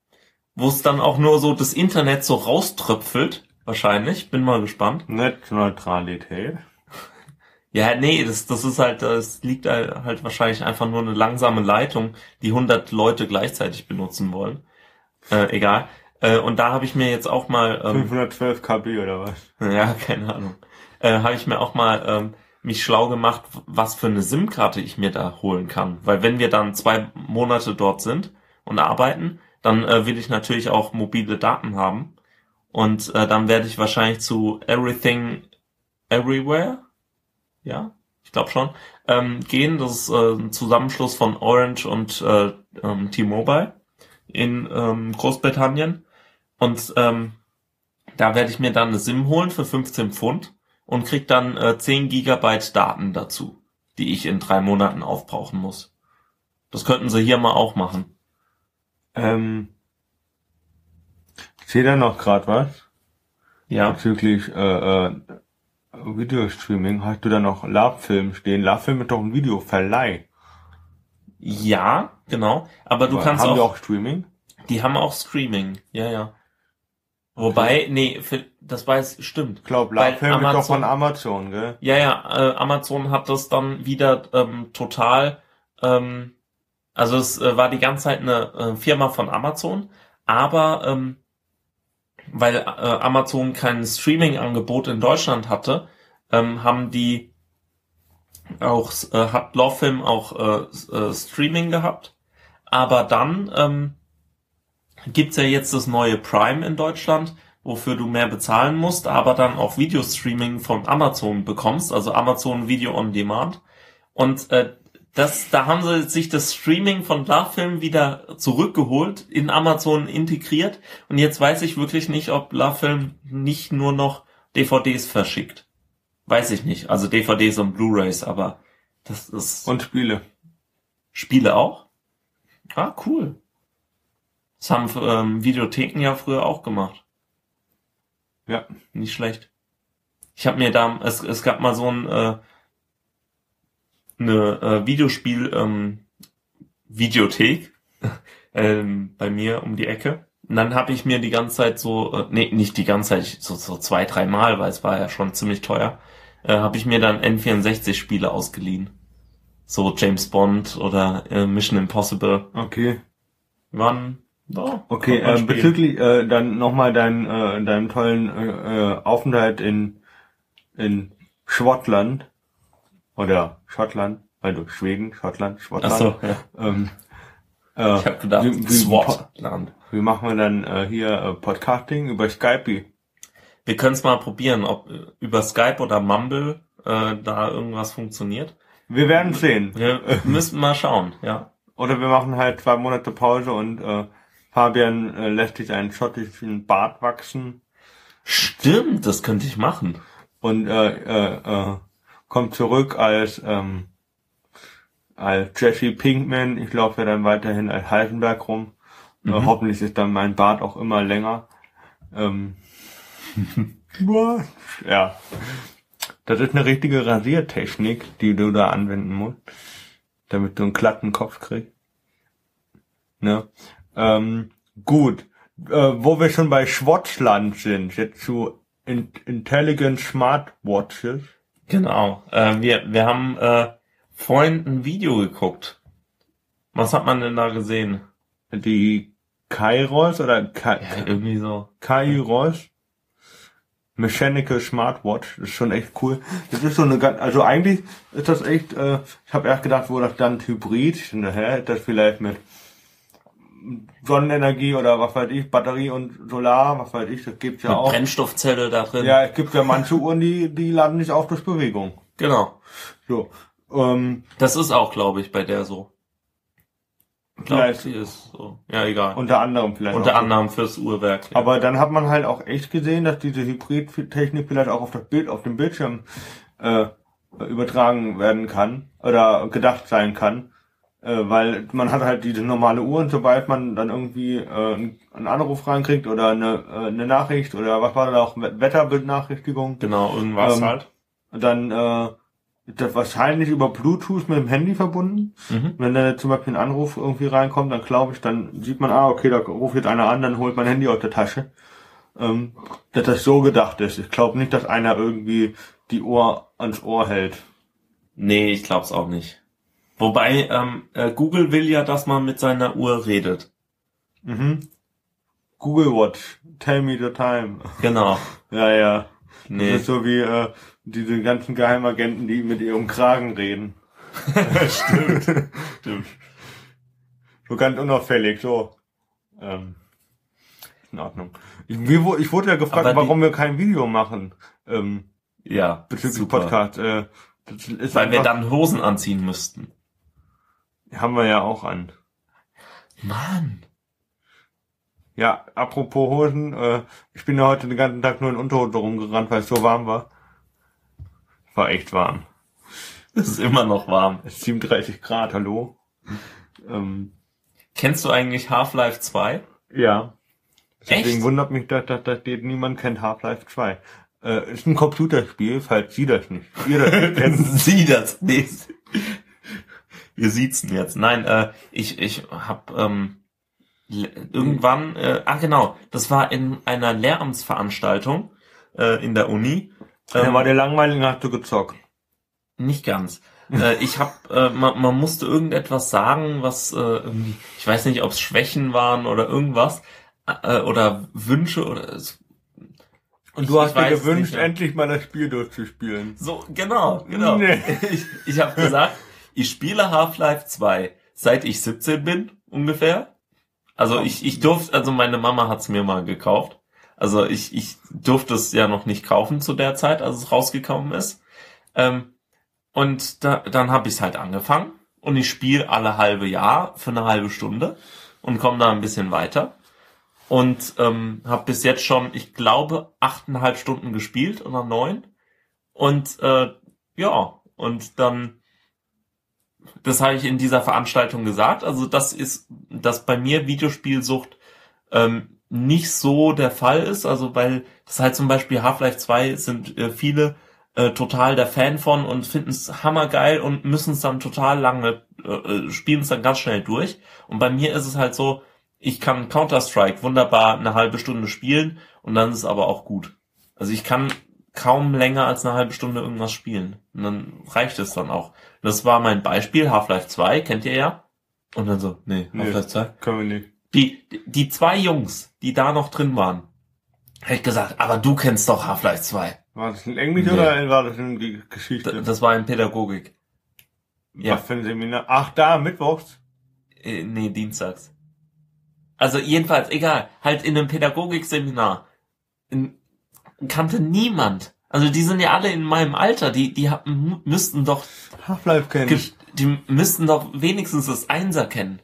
wo es dann auch nur so das Internet so rauströpfelt, wahrscheinlich. Bin mal gespannt. Netzneutralität. Ja, nee, das, das ist halt, das liegt halt wahrscheinlich einfach nur eine langsame Leitung, die 100 Leute gleichzeitig benutzen wollen. Äh, egal. Äh, und da habe ich mir jetzt auch mal... Ähm, 512 KB oder was? Ja, keine Ahnung. Äh, habe ich mir auch mal ähm, mich schlau gemacht, was für eine SIM-Karte ich mir da holen kann. Weil wenn wir dann zwei Monate dort sind und arbeiten, dann äh, will ich natürlich auch mobile Daten haben. Und äh, dann werde ich wahrscheinlich zu Everything Everywhere, ja, ich glaube schon, ähm, gehen. Das ist äh, ein Zusammenschluss von Orange und äh, ähm, T-Mobile in ähm, Großbritannien. Und ähm, da werde ich mir dann eine SIM holen für 15 Pfund und krieg dann äh, 10 Gigabyte Daten dazu, die ich in drei Monaten aufbrauchen muss. Das könnten sie hier mal auch machen. Ähm, ich sehe da noch gerade was. Ja. Bezüglich äh, äh, Videostreaming. Hast du da noch Labfilm stehen? Labfilm ist doch ein Videoverleih. Ja, genau. Aber du Aber kannst haben auch, die auch Streaming? Die haben auch Streaming. Ja, ja. Wobei, nee, für, das weiß, stimmt. Ich glaube, Weil Labfilm ist doch von Amazon, gell? Ja, ja, äh, Amazon hat das dann wieder ähm, total, ähm, also es äh, war die ganze Zeit eine äh, Firma von Amazon, aber ähm, weil äh, Amazon kein Streaming-Angebot in Deutschland hatte, ähm, haben die auch, äh, hat Lawfilm auch äh, äh, Streaming gehabt, aber dann ähm, gibt's ja jetzt das neue Prime in Deutschland, wofür du mehr bezahlen musst, aber dann auch Videostreaming von Amazon bekommst, also Amazon Video on Demand. Und äh, das, da haben sie sich das Streaming von LaFilm wieder zurückgeholt, in Amazon integriert. Und jetzt weiß ich wirklich nicht, ob LaFilm nicht nur noch DVDs verschickt. Weiß ich nicht. Also DVDs und Blu-rays, aber das ist Und Spiele. Spiele auch? Ah, cool. Das haben ähm, Videotheken ja früher auch gemacht. Ja. Nicht schlecht. Ich habe mir da, es, es gab mal so ein äh, eine äh, Videospiel ähm, Videothek ähm, bei mir um die Ecke. Und dann habe ich mir die ganze Zeit so, äh, nee, nicht die ganze Zeit, so, so zwei, drei Mal, weil es war ja schon ziemlich teuer, äh, habe ich mir dann N64-Spiele ausgeliehen. So James Bond oder äh, Mission Impossible. Okay. Waren, ja, Okay, äh, bezüglich äh, dann nochmal dein, äh, deinem tollen äh, äh, Aufenthalt in, in Schottland oder Schottland, also Schweden, Schottland, Schottland. Ach so, ja. Ähm, äh, Ich habe gedacht, wie, wie, Swatland. wie machen wir dann äh, hier äh, Podcasting über Skype? Wir können es mal probieren, ob über Skype oder Mumble äh, da irgendwas funktioniert. Wir werden sehen. Wir müssen mal schauen, ja. Oder wir machen halt zwei Monate Pause und äh, Fabian äh, lässt sich einen schottischen Bart wachsen Stimmt, das könnte ich machen. Und äh, äh, äh, kommt zurück als ähm, als Jesse Pinkman. Ich laufe ja dann weiterhin als Heisenberg rum. Äh, Mhm. hoffentlich ist dann mein Bart auch immer länger. Ähm, ja. Das ist eine richtige Rasiertechnik, die du da anwenden musst, damit du einen glatten Kopf kriegst. Ne? Ähm, gut. Äh, wo wir schon bei Schwarzland sind, jetzt zu in Intelligent Smartwatches. Genau. Äh, wir, wir haben äh, vorhin ein Video geguckt. Was hat man denn da gesehen? Die Kairos oder Ka Ja, irgendwie so. Kairos Mechanical Smartwatch, das ist schon echt cool. Das ist so eine ganz, also eigentlich ist das echt, äh, ich habe erst gedacht, wo das dann Hybrid, hä, ist das vielleicht mit Sonnenenergie oder was weiß ich, Batterie und Solar, was weiß ich, das gibt's ja Mit auch. Brennstoffzelle da drin. Ja, es gibt ja manche Uhren, die, die laden nicht auf durch Bewegung. Genau. So. Ähm, Das ist auch, glaube ich, bei der so. Ich Vielleicht. sie ist so. Ja, egal. unter anderem vielleicht. Unter anderem fürs Uhrwerk. Ja. Aber dann hat man halt auch echt gesehen, dass diese Hybridtechnik vielleicht auch auf das Bild, auf dem Bildschirm äh, übertragen werden kann oder gedacht sein kann. Äh, weil man hat halt diese normale Uhr und sobald man dann irgendwie äh, einen Anruf reinkriegt oder eine, äh, eine Nachricht oder was war da auch, Wetterbildnachrichtigung, genau, irgendwas Ähm, halt. dann äh, ist das wahrscheinlich über Bluetooth mit dem Handy verbunden. Mhm. Wenn da zum Beispiel ein Anruf irgendwie reinkommt, dann glaube ich, dann sieht man, ah, okay, da ruft jetzt einer an, dann holt mein Handy aus der Tasche. Ähm, dass das so gedacht ist. Ich glaube nicht, dass einer irgendwie die Ohr ans Ohr hält. Nee, ich glaub's auch nicht. Wobei, ähm, äh, Google will ja, dass man mit seiner Uhr redet. Mhm. Google Watch, tell me the time. Genau. Ja, ja. Nee. Das ist so wie äh, diese ganzen Geheimagenten, die mit ihrem Kragen reden. Stimmt. Stimmt. So ganz unauffällig, so. Ähm, in Ordnung. Ich, wu- ich wurde ja gefragt, die- warum wir kein Video machen. Ähm, Ja, bezüglich super. Podcast. Äh, Weil wir einfach- dann Hosen anziehen müssten. Haben wir ja auch an. Mann. Ja, apropos Hosen, äh, ich bin ja heute den ganzen Tag nur in Unterhose rumgerannt, weil es so warm war. War echt warm. Es ist immer noch warm. Es ist 37 Grad, hallo? Ähm, Kennst du eigentlich Half-Life 2? ja. Deswegen Echt? wundert mich, dass, dass, dass niemand kennt Half-Life 2. Äh, ist ein Computerspiel, falls Sie das nicht. Ihr das nicht kennt. Sie das nicht. Wir siezen jetzt. Nein, äh, ich, ich hab ähm, irgendwann, äh, ah genau, das war in einer Lehramtsveranstaltung äh, in der Uni. Ähm, war der langweilig hast du gezockt. Nicht ganz. äh, ich hab, äh, man, man musste irgendetwas sagen, was äh, irgendwie, ich weiß nicht, ob es Schwächen waren oder irgendwas äh, oder Wünsche oder es- Und ich- du ich hast dir weiß gewünscht, nicht, ja. endlich mal das Spiel durchzuspielen. so genau, genau. Nee. Ich, ich habe gesagt, ich spiele Half-Life 2, seit ich 17 bin ungefähr. Also ich, ich durfte, also meine Mama hat's mir mal gekauft. Also ich, ich durfte es ja noch nicht kaufen zu der Zeit, als es rausgekommen ist. Ähm, und da, dann habe ich es halt angefangen und ich spiele alle halbe Jahr für eine halbe Stunde und komme da ein bisschen weiter. Und ähm, habe bis jetzt schon, ich glaube, achteinhalb Stunden gespielt oder neun. Und äh, ja, und dann, das habe ich in dieser Veranstaltung gesagt. Also das ist, dass bei mir Videospielsucht ähm, nicht so der Fall ist. Also weil das halt zum Beispiel Half-Life 2 sind äh, viele äh, total der Fan von und finden es hammergeil und müssen es dann total lange, äh, äh, spielen es dann ganz schnell durch. Und bei mir ist es halt so, ich kann Counter-Strike wunderbar eine halbe Stunde spielen und dann ist es aber auch gut. Also ich kann kaum länger als eine halbe Stunde irgendwas spielen. Und dann reicht es dann auch. Das war mein Beispiel, Half-Life 2, kennt ihr ja? Und dann so, nee, Nee. Half-Life 2. Können wir nicht. Die, die zwei Jungs, die da noch drin waren, hab ich gesagt, aber du kennst doch Half-Life 2. War das in Englisch Nee. oder war das in Ge- D Geschichte? das war in Pädagogik. ja. Was für ein Seminar? Ach, da, mittwochs. Äh, nee, dienstags. Also jedenfalls, egal, halt in einem Pädagogikseminar in, kannte niemand. Also die sind ja alle in meinem Alter, die, die haben, müssten doch, Half-Life kennen. die müssten doch wenigstens das Einser kennen.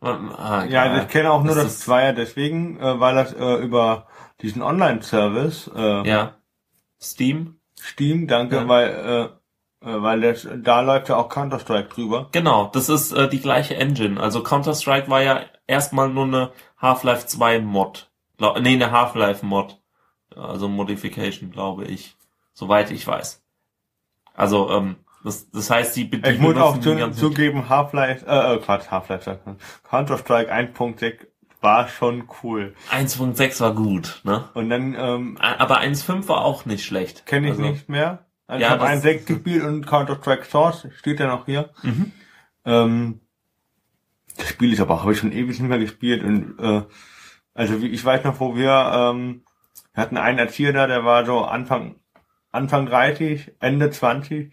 Ah, Ja, ich kenne auch nur Das das, Zweier deswegen, äh, weil das äh, über diesen Online-Service, äh, Ja. Steam? Steam, danke, Ja. weil, äh, äh, weil das, da läuft ja auch Counter-Strike drüber. Genau, das ist äh, die gleiche Engine. Also Counter-Strike war ja erstmal nur eine Half-Life 2 Mod. Nee, eine Half-Life Mod. Also Modification, glaube ich. Soweit ich weiß. Also, ähm, das, das heißt, die Ich muss auch zu, zugeben, Half-Life, äh, äh, Quatsch, Half-Life. Counter-Strike 1.6 war schon cool. 1.6 war gut, ne? Und dann, ähm, Aber 1.5 war auch nicht schlecht. kenne ich Also, nicht mehr. Also Ja, ich habe das- 1.6 gespielt und Counter-Strike Source, steht ja noch hier. Mhm. Ähm, das Spiel ist aber, habe ich schon ewig nicht mehr gespielt und äh, also wie ich weiß noch, wo wir, ähm, wir hatten einen Erzieher da, der war so Anfang Anfang 30, Ende 20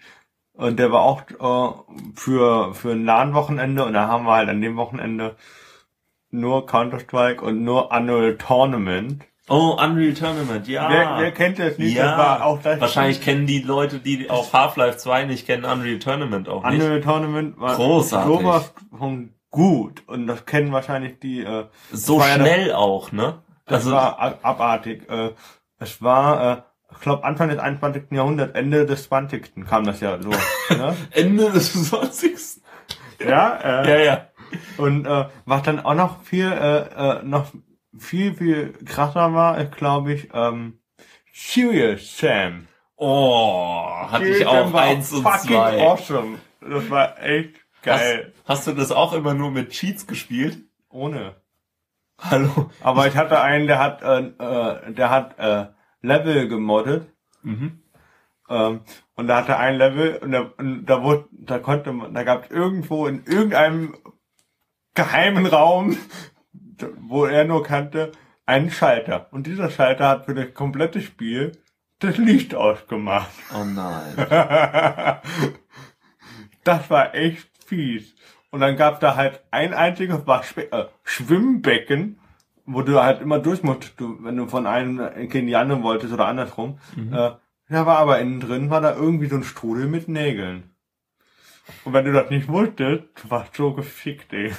und der war auch äh, für für ein LAN-Wochenende und da haben wir halt an dem Wochenende nur Counter-Strike und nur Annual Tournament. Oh, Unreal Tournament, ja. Wer, wer kennt das nicht? ja, Das war auch das wahrscheinlich kennen die Leute, die auf Half-Life 2 nicht kennen, Unreal Tournament auch nicht. Annual Tournament war Großartig. sowas von gut und das kennen wahrscheinlich die äh, so schnell auch, ne? Das Also, war abartig. Äh, es war, äh, ich glaube, Anfang des 21. Jahrhunderts, Ende des 20. kam das ja so. ne? Ende des 20. Ja, äh, Ja, ja. und äh, was dann auch noch viel, äh, äh, noch viel, viel krasser war, ist, glaube ich, ähm, Serious Sam. Oh, hatte ich Serious auch Sam war eins und fucking zwei. awesome. Das war echt geil. Hast, hast du das auch immer nur mit Cheats gespielt? Ohne. Hallo. Aber ich hatte einen, der hat, äh, äh, der hat äh, Level gemoddet. Mhm. Ähm, und da hatte ein Level und da, und da wurde, da konnte man, da gab es irgendwo in irgendeinem geheimen Raum, wo er nur kannte, einen Schalter. Und dieser Schalter hat für das komplette Spiel das Licht ausgemacht. Oh nein. das war echt fies. Und dann gab da halt ein einziges war Schw äh, Schwimmbecken, wo du halt immer durch musstest, du, wenn du von einem in die andere wolltest oder andersrum. Äh, da war aber innen drin, war da irgendwie so ein Strudel mit Nägeln. Und wenn du das nicht wusstest, du warst so gefickt, ey.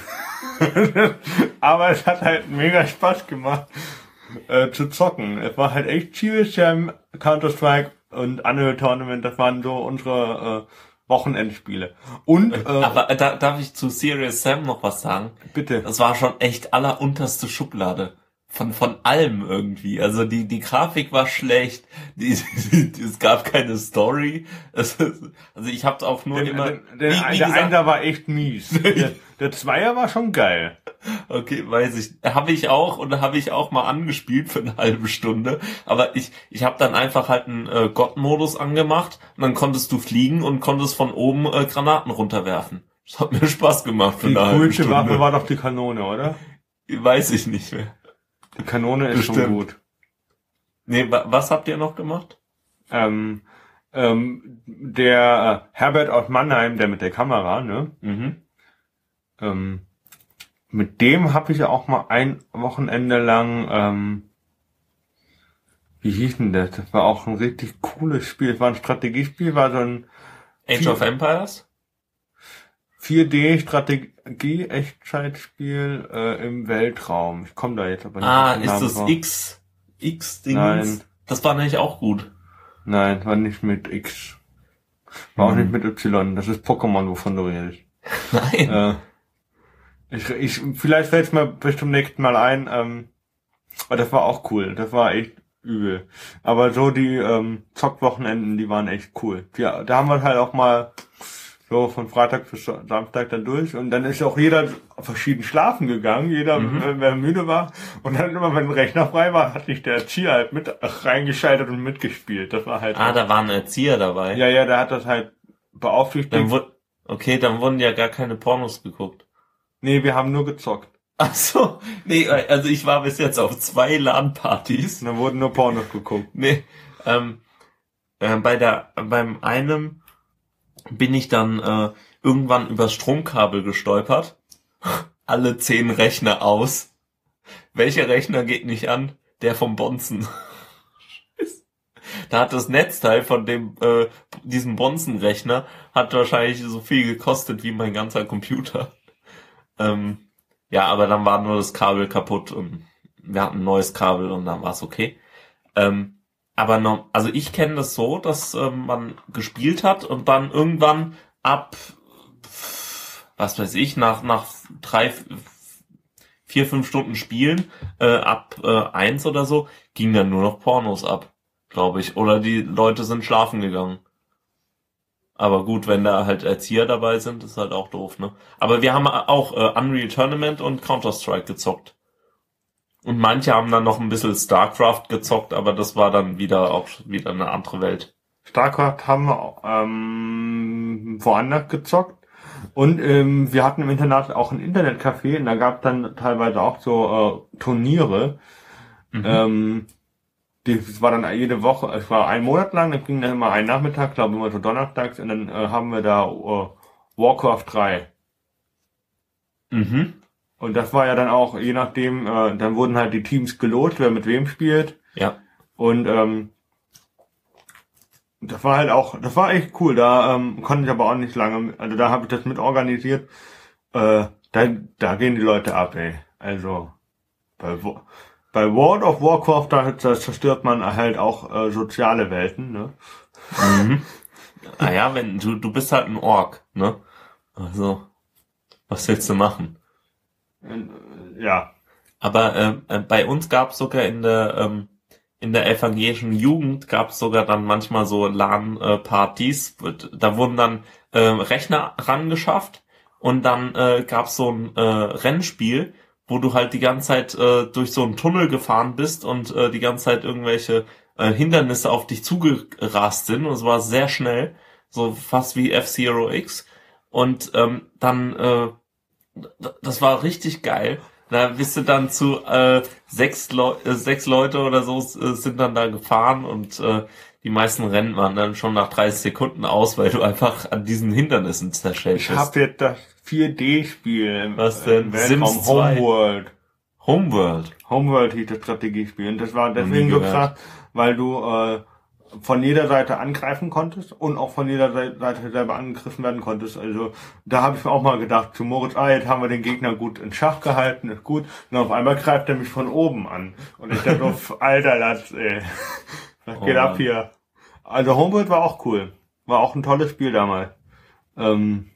aber es hat halt mega Spaß gemacht, äh, zu zocken. Es war halt echt Serious Jam, Counter-Strike und Annual Tournament, das waren so unsere äh, Wochenendspiele. Und, äh, Aber äh, da, darf ich zu Serious Sam noch was sagen? bitte. Das war schon echt allerunterste Schublade. Von, von allem irgendwie. Also die, die Grafik war schlecht, die, die, es gab keine Story. Es, also ich habe auch nur Der, immer... der, der, wie, wie der gesagt, Einer war echt mies. Der, der Zweier war schon geil. Okay, weiß ich. Habe ich auch und habe ich auch mal angespielt für eine halbe Stunde. Aber ich, ich habe dann einfach halt einen äh, Gott-Modus angemacht und dann konntest du fliegen und konntest von oben äh, Granaten runterwerfen. Das hat mir Spaß gemacht für Die eine halbe coolste Stunde. Waffe war doch die Kanone, oder? Weiß ich nicht mehr. Die Kanone ist schon Bestimmt. gut. Nee, wa was habt ihr noch gemacht? Ähm, ähm, der äh, Herbert aus Mannheim, der mit der Kamera, ne? Mhm. Ähm, mit dem habe ich auch mal ein Wochenende lang, ähm, wie hieß denn das? Das war auch ein richtig cooles Spiel. Es war ein Strategiespiel, war so ein Age Viel- of Empires? 4D-Strategie-Echtzeitspiel äh, im Weltraum. Ich komme da jetzt aber nicht Ah, ist Namen das drauf. X? X-Ding? Nein. Das war nämlich auch gut. Nein, war nicht mit X. War auch Hm. nicht mit Y. Das ist Pokémon, wovon du redest. Nein. Äh, ich, ich, vielleicht fällt es mir bis zum nächsten Mal ein. Ähm, aber das war auch cool. Das war echt übel. Aber so die ähm, Zockwochenenden, die waren echt cool. Ja, da haben wir halt auch mal so von Freitag bis Samstag dann durch und dann ist auch jeder verschieden schlafen gegangen, jeder, Mhm. äh, wer müde war. Und dann immer, wenn ein Rechner frei war, hat sich der Erzieher halt mit reingeschaltet und mitgespielt. Das war halt. Ah, da war ein Erzieher dabei. ja, ja, der hat das halt beaufsichtigt. Dann wurde, okay, dann wurden ja gar keine Pornos geguckt. nee, wir haben nur gezockt. Ach so, nee, also ich war bis jetzt auf zwei LAN-Partys. Dann wurden nur Pornos geguckt. Nee, ähm, äh, bei der, beim einem bin ich dann äh, irgendwann übers Stromkabel gestolpert. Alle zehn Rechner aus. Welcher Rechner geht nicht an? Der vom Bonzen. Da hat das Netzteil von dem äh, diesem Bonzen-Rechner hat wahrscheinlich so viel gekostet wie mein ganzer Computer. Ähm, ja, aber dann war nur das Kabel kaputt und wir hatten ein neues Kabel und dann war es okay. Ähm, aber no, also ich kenne das so, dass ähm, man gespielt hat und dann irgendwann ab, was weiß ich, nach, nach drei, vier, fünf Stunden Spielen, äh, ab äh, eins oder so, ging dann nur noch Pornos ab, glaube ich. Oder die Leute sind schlafen gegangen. Aber gut, wenn da halt Erzieher dabei sind, ist halt auch doof, ne? Aber wir haben auch äh, Unreal Tournament und Counter-Strike gezockt. Und manche haben dann noch ein bisschen StarCraft gezockt, aber das war dann wieder auch wieder eine andere Welt. StarCraft haben wir ähm, woanders gezockt. Und ähm, wir hatten im Internat auch ein Internetcafé und da gab es dann teilweise auch so äh, Turniere. Mhm. Ähm, das war dann jede Woche, es war ein Monat lang, dann ging dann immer ein Nachmittag, glaube ich immer so donnerstags, und dann äh, haben wir da äh, Warcraft 3. Mhm. Und das war ja dann auch, je nachdem, äh, dann wurden halt die Teams gelost, wer mit wem spielt. Ja. Und ähm, das war halt auch, das war echt cool. Da ähm, konnte ich aber auch nicht lange, also da habe ich das mit organisiert. Äh, da, da gehen die Leute ab, ey. Also bei, bei World of Warcraft, da, da zerstört man halt auch äh, soziale Welten, ne? Mhm. naja, wenn du, du bist halt ein Ork, ne? Also, was willst du machen? Äh, ja. Aber äh, äh, bei uns gab es sogar in der ähm, in der evangelischen Jugend gab es sogar dann manchmal so LAN-Partys. Da wurden dann äh, Rechner rangeschafft und dann äh, gab es so ein äh, Rennspiel, wo du halt die ganze Zeit äh, durch so einen Tunnel gefahren bist und äh, die ganze Zeit irgendwelche äh, Hindernisse auf dich zugerast sind. Und es war sehr schnell, so fast wie F-Zero X. Und ähm, dann äh, das war richtig geil. Da bist du dann zu äh, sechs, Leu äh, sechs Leute oder so äh, sind dann da gefahren und äh, die meisten Rennen waren dann schon nach 30 Sekunden aus, weil du einfach an diesen Hindernissen zerschellt bist. Ich habe jetzt das 4D-Spiel. Was denn? Sims Homeworld. Homeworld. Homeworld hieß das Strategiespiel. Und das war deswegen so krass, weil du äh, von jeder Seite angreifen konntest und auch von jeder Seite selber angegriffen werden konntest. Also da habe ich mir auch mal gedacht, zu Moritz, ah, jetzt haben wir den Gegner gut in Schach gehalten, ist gut. Und auf einmal greift er mich von oben an. Und ich dachte, alter Latz, ey. Was geht oh, ab hier? Also Homeworld war auch cool. War auch ein tolles Spiel damals. Ähm,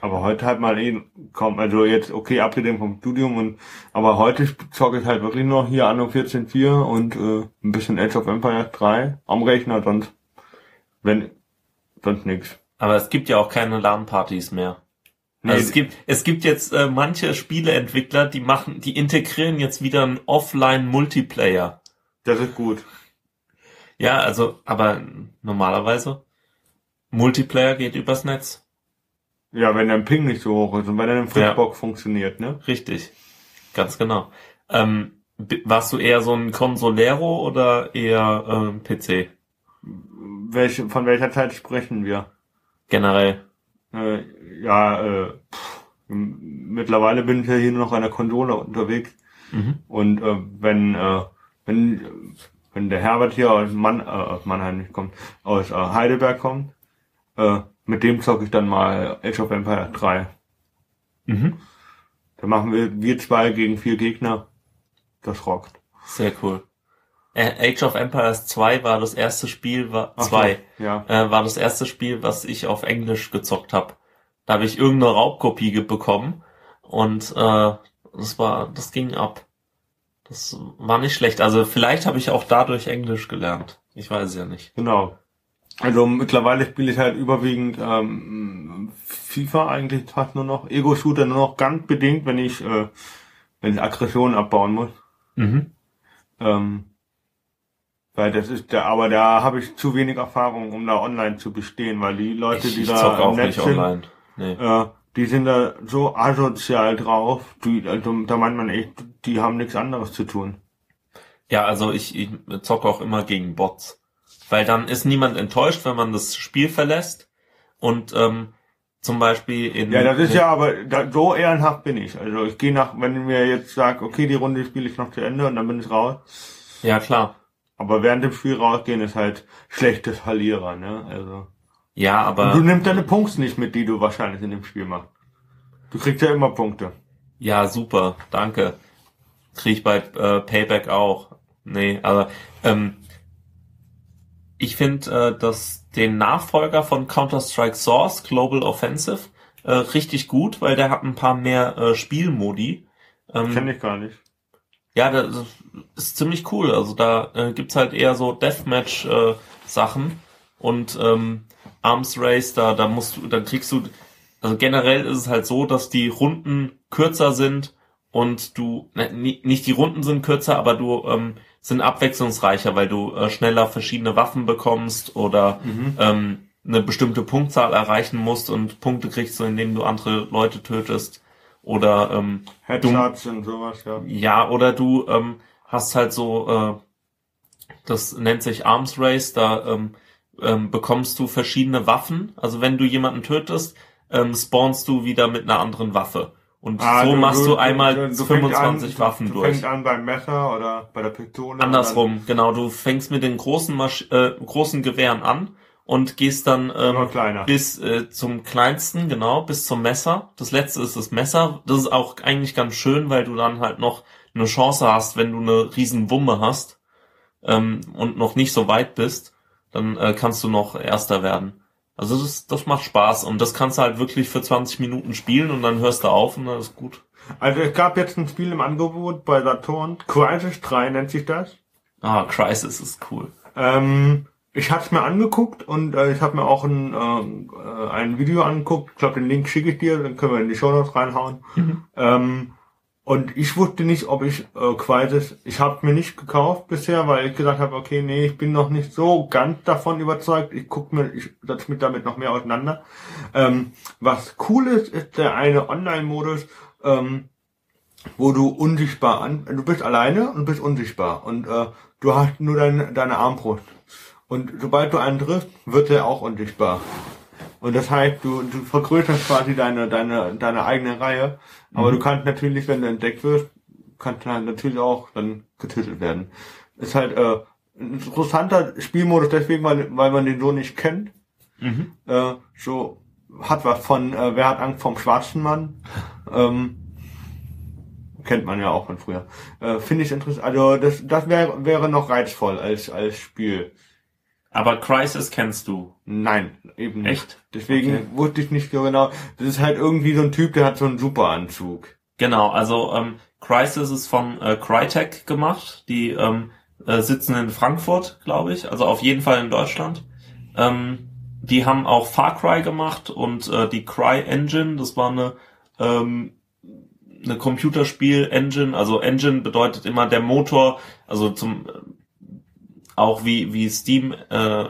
aber heute halt mal eh kaum, also jetzt okay, abgesehen vom Studium und aber heute zocke ich halt wirklich noch hier Anno 14.4 und äh, ein bisschen Age of Empires 3 am Rechner, sonst wenn sonst nix. Aber es gibt ja auch keine LAN-Partys mehr. Nee. Also es gibt es gibt jetzt äh, manche Spieleentwickler, die machen, die integrieren jetzt wieder einen Offline-Multiplayer. Das ist gut. Ja, also, aber normalerweise Multiplayer geht übers Netz. Ja, wenn dein Ping nicht so hoch ist und wenn dein Fritzbox ja. funktioniert, ne? Richtig. Ganz genau. Ähm, warst du eher so ein Consolero oder eher ähm, PC? Welche, von welcher Zeit sprechen wir? Generell. Äh, ja, äh, pff, mittlerweile bin ich ja hier nur noch an der Konsole unterwegs. Mhm. Und äh, wenn, äh, wenn, wenn der Herbert hier aus, Mann, äh, aus Mannheim nicht kommt, aus äh, Heidelberg kommt, äh, mit dem zocke ich dann mal Age of Empire 3. Mhm. Da machen wir wir zwei gegen vier Gegner. Das rockt. Sehr cool. Äh, Age of Empires 2 war das erste Spiel, war zwei, so, ja. äh, war das erste Spiel, was ich auf Englisch gezockt habe. Da habe ich irgendeine Raubkopie bekommen und äh, das war, das ging ab. Das war nicht schlecht. Also vielleicht habe ich auch dadurch Englisch gelernt. Ich weiß ja nicht. Genau. Also mittlerweile spiele ich halt überwiegend ähm, FIFA eigentlich fast nur noch, Ego-Shooter nur noch ganz bedingt, wenn ich, äh, wenn ich Aggressionen abbauen muss. Mhm. Ähm, weil das ist der, aber da habe ich zu wenig Erfahrung, um da online zu bestehen, weil die Leute, ich, die ich da im Netz sind, nee. äh, die sind da so asozial drauf, die, also, da meint man echt, die haben nichts anderes zu tun. Ja, also ich, ich zocke auch immer gegen Bots. Weil dann ist niemand enttäuscht, wenn man das Spiel verlässt. Und ähm, zum Beispiel in. Ja, das ist ja aber da, so ehrenhaft bin ich. Also ich gehe nach, wenn mir jetzt sagt, okay, die Runde spiele ich noch zu Ende und dann bin ich raus. Ja, klar. Aber während dem Spiel rausgehen ist halt schlechtes Verlierer, ne? Also. Ja, aber. Und du nimmst deine Punkte nicht mit, die du wahrscheinlich in dem Spiel machst. Du kriegst ja immer Punkte. Ja, super, danke. Krieg ich bei äh, Payback auch. Nee, aber ähm, ich finde, äh, dass den Nachfolger von Counter-Strike Source, Global Offensive, äh, richtig gut, weil der hat ein paar mehr äh, Spielmodi. Ähm, Kenn ich gar nicht. ja, das ist ziemlich cool. Also da äh, gibt's halt eher so Deathmatch-Sachen und ähm, Arms Race, da, da musst du, dann kriegst du, also generell ist es halt so, dass die Runden kürzer sind und du, ne, ni- nicht die Runden sind kürzer, aber du ähm, sind abwechslungsreicher, weil du äh, schneller verschiedene Waffen bekommst oder ähm, eine bestimmte Punktzahl erreichen musst und Punkte kriegst du, indem du andere Leute tötest. Oder ähm, Headshots und sowas, ja. ja, oder du ähm, hast halt so, äh, das nennt sich Arms Race, da ähm, ähm, bekommst du verschiedene Waffen. Also wenn du jemanden tötest, ähm, spawnst du wieder mit einer anderen Waffe. Und Ah, so machst du, einmal du fängst 25 an, Waffen du, durch. Du fängst an beim Messer oder bei der Pistole. Andersrum, genau. Du fängst mit den großen, Masch äh, großen Gewehren an und gehst dann ähm, bis äh, zum kleinsten, genau, bis zum Messer. Das letzte ist das Messer. Das ist auch eigentlich ganz schön, weil du dann halt noch eine Chance hast, wenn du eine riesen Wumme hast ähm, und noch nicht so weit bist, dann äh, kannst du noch Erster werden. Also das, das macht Spaß und das kannst du halt wirklich für 20 Minuten spielen und dann hörst du auf und dann ist gut. Also es gab jetzt ein Spiel im Angebot bei Saturn. Crisis 3 nennt sich das. Ah, Crisis ist cool. Ähm, ich habe es mir angeguckt und äh, ich habe mir auch ein, ähm, äh, ein Video angeguckt. Ich glaube, den Link schicke ich dir, dann können wir in die Show Notes reinhauen. Ähm, und ich wusste nicht, ob ich äh, Crisis, ich habe mir nicht gekauft bisher, weil ich gesagt habe, okay, nee, ich bin noch nicht so ganz davon überzeugt. Ich guck mir, ich setze mich damit noch mehr auseinander. Ähm, was cool ist, ist der eine Online-Modus, ähm, wo du unsichtbar an, du bist alleine und bist unsichtbar und äh, du hast nur deine, deine Armbrust. Und sobald du einen triffst, wird er auch unsichtbar. Und das heißt, du, du vergrößerst quasi deine, deine, deine eigene Reihe. Aber du kannst natürlich, wenn du entdeckt wirst, kannst du halt natürlich auch dann getötet werden. Ist halt äh, ein interessanter Spielmodus deswegen, weil, weil man den so nicht kennt. Mhm. Äh, so hat was von äh, Wer hat Angst vom schwarzen Mann? Ähm, kennt man ja auch von früher. Äh, Finde ich interessant. Also das, das wäre wäre noch reizvoll als als Spiel. Aber Crisis kennst du. Nein, eben nicht. Echt? Deswegen Okay. wusste ich nicht so genau. Das ist halt irgendwie so ein Typ, der hat so einen Superanzug. Genau, also ähm, Crisis ist von äh, Crytek gemacht. Die ähm, äh, sitzen in Frankfurt, glaube ich. Also auf jeden Fall in Deutschland. Ähm, die haben auch Far Cry gemacht und äh, die Cry Engine, das war eine ähm, eine Computerspiel-Engine. Also Engine bedeutet immer der Motor, also zum auch wie wie Steam äh,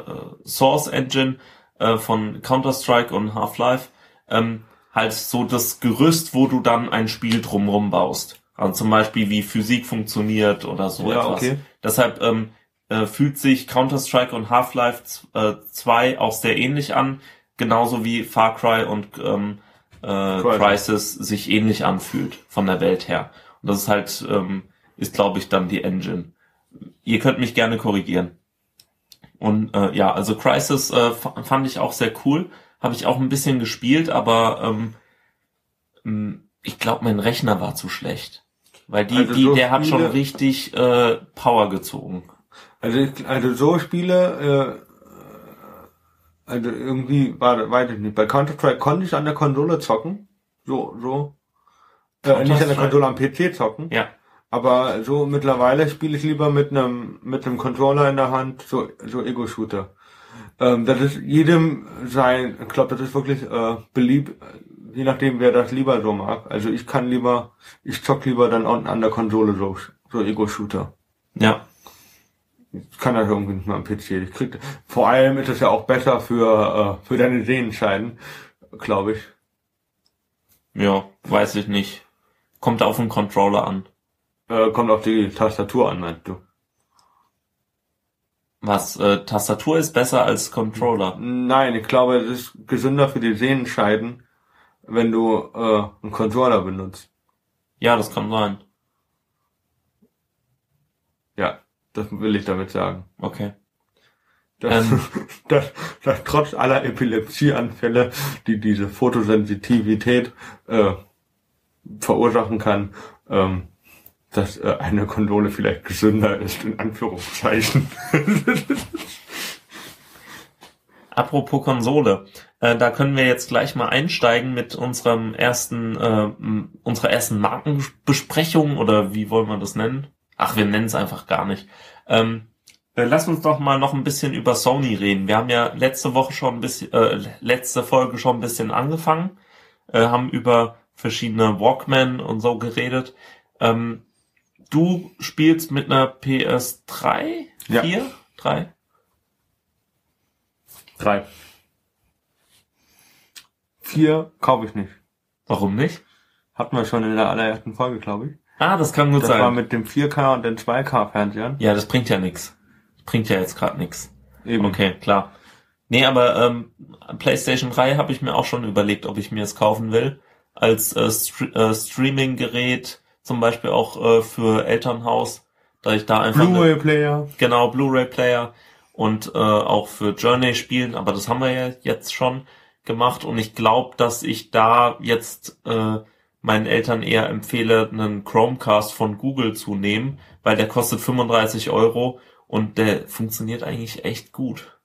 Source Engine äh, von Counter Strike und Half-Life. Ähm, halt so das Gerüst, wo du dann ein Spiel drumherum baust. Also zum Beispiel wie Physik funktioniert oder so Ja, etwas. okay. Deshalb ähm, äh, fühlt sich Counter-Strike und Half-Life äh, 2 auch sehr ähnlich an, genauso wie Far Cry und ähm, äh, Crisis. Crisis sich ähnlich anfühlt von der Welt her. Und das ist halt, ähm, ist glaube ich dann die Engine. Ihr könnt mich gerne korrigieren. Und äh, ja, also Crisis äh, fand ich auch sehr cool. Habe ich auch ein bisschen gespielt, aber ähm, ich glaube, mein Rechner war zu schlecht. Weil die, Also die, so der hat schon richtig äh, Power gezogen. Also ich, also so Spiele, äh, also irgendwie war, weiß ich nicht. Bei Counter Strike konnte ich an der Konsole zocken, so so. Äh, nicht an der Counter-Strike? Konsole am PC zocken. Ja. Aber so mittlerweile spiele ich lieber mit einem mit einem Controller in der Hand, so so Ego-Shooter. Ähm, das ist jedem sein, ich glaube, das ist wirklich äh, beliebt, je nachdem wer das lieber so mag. Also ich kann lieber, ich zock lieber dann unten an der Konsole so so Ego-Shooter. Ja. Ich kann das irgendwie nicht mehr am PC. Ich krieg, vor allem ist es ja auch besser für äh, für deine Sehenscheiden, glaube ich. Ja, weiß ich nicht. Kommt auf den Controller an. Äh, kommt auf die Tastatur an, meinst du? Was, äh, Tastatur ist besser als Controller. Nein, ich glaube, es ist gesünder für die Sehenscheiden, wenn du äh, einen Controller benutzt. Ja, das kann sein. Ja, das will ich damit sagen. Okay. Dass, Ähm. dass, dass trotz aller Epilepsieanfälle, die diese Fotosensitivität äh, verursachen kann, ähm, dass äh, eine Konsole vielleicht gesünder ist, in Anführungszeichen. Apropos Konsole, äh, da können wir jetzt gleich mal einsteigen mit unserem ersten, äh, unserer ersten Markenbesprechung oder wie wollen wir das nennen? Ach, wir nennen es einfach gar nicht. Ähm, äh, lass uns doch mal noch ein bisschen über Sony reden. Wir haben ja letzte Woche schon ein bisschen, äh, letzte Folge schon ein bisschen angefangen, äh, haben über verschiedene Walkman und so geredet. Ähm, du spielst mit einer PS3? Ja. 4? 3? Drei. Vier kaufe ich nicht. Warum nicht? Hatten wir schon in der allerersten Folge, glaube ich. Ah, das kann gut Das sein. war mit dem 4K und den 2K-Fernsehern. Ja, das bringt ja nix. Bringt ja jetzt gerade nix. Eben. Okay, klar. Nee, aber ähm, PlayStation 3 habe ich mir auch schon überlegt, ob ich mir es kaufen will. Als äh, Stre äh, Streaming-Gerät, zum Beispiel auch äh, für Elternhaus, da ich da einfach Blu-ray-Player. genau Blu-ray-Player und äh, auch für Journey spielen, aber das haben wir ja jetzt schon gemacht und ich glaube, dass ich da jetzt äh, meinen Eltern eher empfehle, einen Chromecast von Google zu nehmen, weil der kostet 35 Euro und der funktioniert eigentlich echt gut.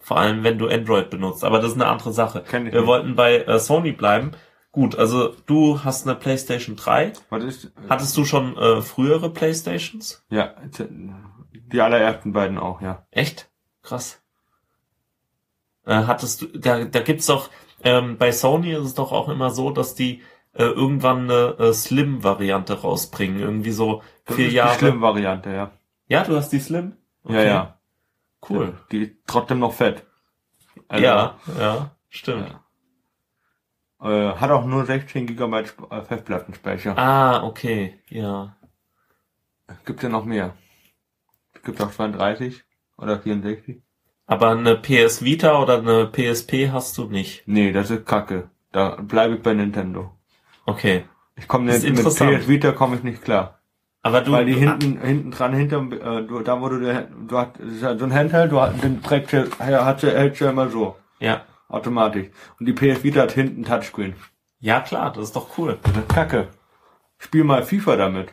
Vor allem, wenn du Android benutzt. Aber das ist eine andere Sache. Wir nicht. wollten bei äh, Sony bleiben. Gut, also du hast eine PlayStation 3. Was ist? Hattest du schon äh, frühere PlayStations? Ja, die allerersten beiden auch, ja. Echt? Krass. Äh, hattest du, da, da gibt's doch, ähm, bei Sony ist es doch auch immer so, dass die äh, irgendwann eine äh, Slim-Variante rausbringen. Irgendwie so Das vier ist Jahre. die Slim-Variante, ja. Ja, du hast die Slim? Ja, ja. Cool. Die ist trotzdem noch fett. Also, ja, ja, stimmt. Äh, hat auch nur 16 GB äh, Festplattenspeicher. Ah, okay, ja. Gibt ja noch mehr. Gibt auch 32 oder 64. Aber eine PS Vita oder eine PSP hast du nicht. Nee, das ist Kacke. Da bleibe ich bei Nintendo. Okay. Ich komme mit. PS Vita komme ich nicht klar. Aber du, Weil die hinten hinten dran hinterm äh, du, da wo du der, du hast so ein Handheld, du hast den trägt ja, hat hält ja immer so ja. Automatisch. Und die PS Vita hat hinten Touchscreen. Ja, klar, das ist doch cool. Das ist Kacke. Spiel mal FIFA damit.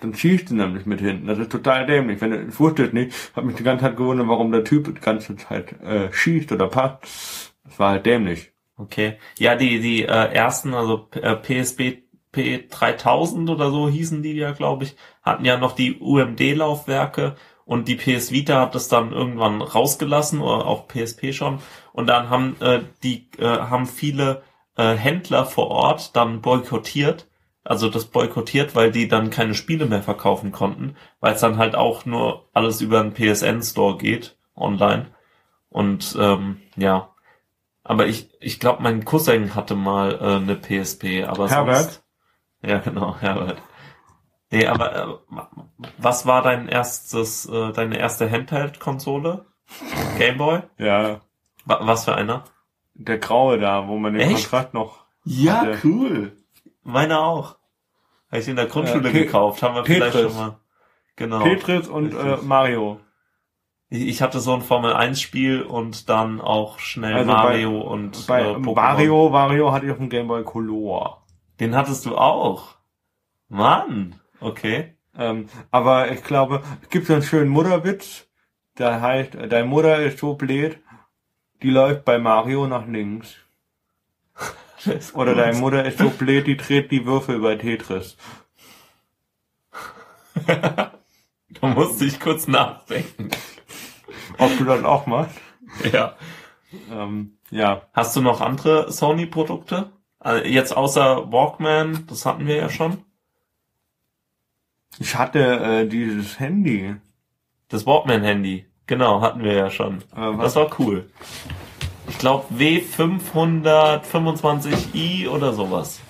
Dann schießt du nämlich mit hinten. Das ist total dämlich. Wenn du, es nicht, hab mich die ganze Zeit gewundert, warum der Typ die ganze Zeit äh, schießt oder passt. Das war halt dämlich. Okay. Ja, die, die äh, ersten, also äh, PSP P3000 oder so hießen die ja, glaube ich, hatten ja noch die UMD-Laufwerke und die PS Vita hat das dann irgendwann rausgelassen oder auch PSP schon und dann haben äh, die äh, haben viele äh, Händler vor Ort dann boykottiert, also das boykottiert, weil die dann keine Spiele mehr verkaufen konnten, weil es dann halt auch nur alles über einen PSN Store geht online und ähm, ja, aber ich, ich glaube, mein Cousin hatte mal äh, eine PSP, aber Herbert? sonst. Ja, genau, Herbert. Nee, aber äh, was war dein erstes, äh, deine erste Handheld-Konsole? Gameboy? Ja. Wa was für einer? Der graue da, wo man den Echt? Kontrast noch. Ja, Hatte. cool. Meine auch. Habe ich in der Grundschule Äh, gekauft, haben wir vielleicht Tetris. schon mal. Genau. Tetris und äh. Mario. Ich, ich hatte so ein Formel 1 Spiel und dann auch schnell Also bei- Mario und Bei äh, Pokémon. Mario, Mario hatte ich auf dem Game Boy Color. Den hattest du auch. Mann. Okay. Ähm, aber ich glaube, es gibt so einen schönen Mutterwitz, der heißt, deine Mutter ist so blöd, die läuft bei Mario nach links. Oder deine Mutter ist so blöd, die dreht die Würfel bei Tetris. Da musste ich kurz nachdenken. Ob du das auch machst? Ja. Ähm, ja. Hast du noch andere Sony-Produkte? Also jetzt außer Walkman, das hatten wir ja schon. Ich hatte äh, dieses Handy. Das Walkman-Handy. Genau, hatten wir ja schon. Das war cool. Ich glaube W525i oder sowas.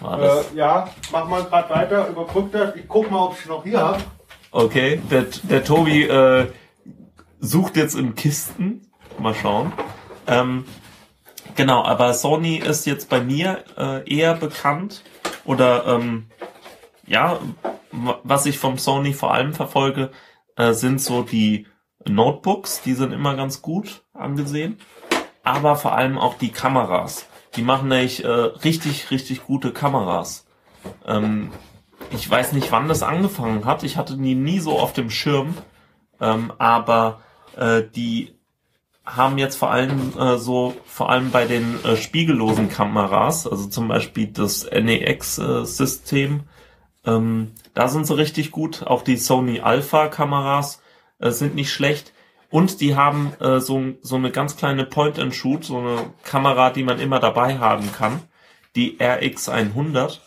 War das. Äh, ja, mach mal gerade weiter, überbrück das. Ich guck mal, ob ich noch hier habe. Okay, der, der Tobi äh, sucht jetzt in Kisten. Mal schauen. Ähm, genau, aber Sony ist jetzt bei mir äh, eher bekannt oder ähm, ja, was ich vom Sony vor allem verfolge, äh, sind so die Notebooks, die sind immer ganz gut angesehen, aber vor allem auch die Kameras. Die machen nämlich äh, richtig, richtig gute Kameras. Ähm, ich weiß nicht, wann das angefangen hat. Ich hatte die nie so auf dem Schirm. Ähm, aber äh, die haben jetzt vor allem äh, so, vor allem bei den äh, spiegellosen Kameras, also zum Beispiel das NEX-System, ähm, da sind sie richtig gut. Auch die Sony Alpha-Kameras äh, sind nicht schlecht. Und die haben äh, so, so eine ganz kleine Point-and-Shoot, so eine Kamera, die man immer dabei haben kann, die RX100.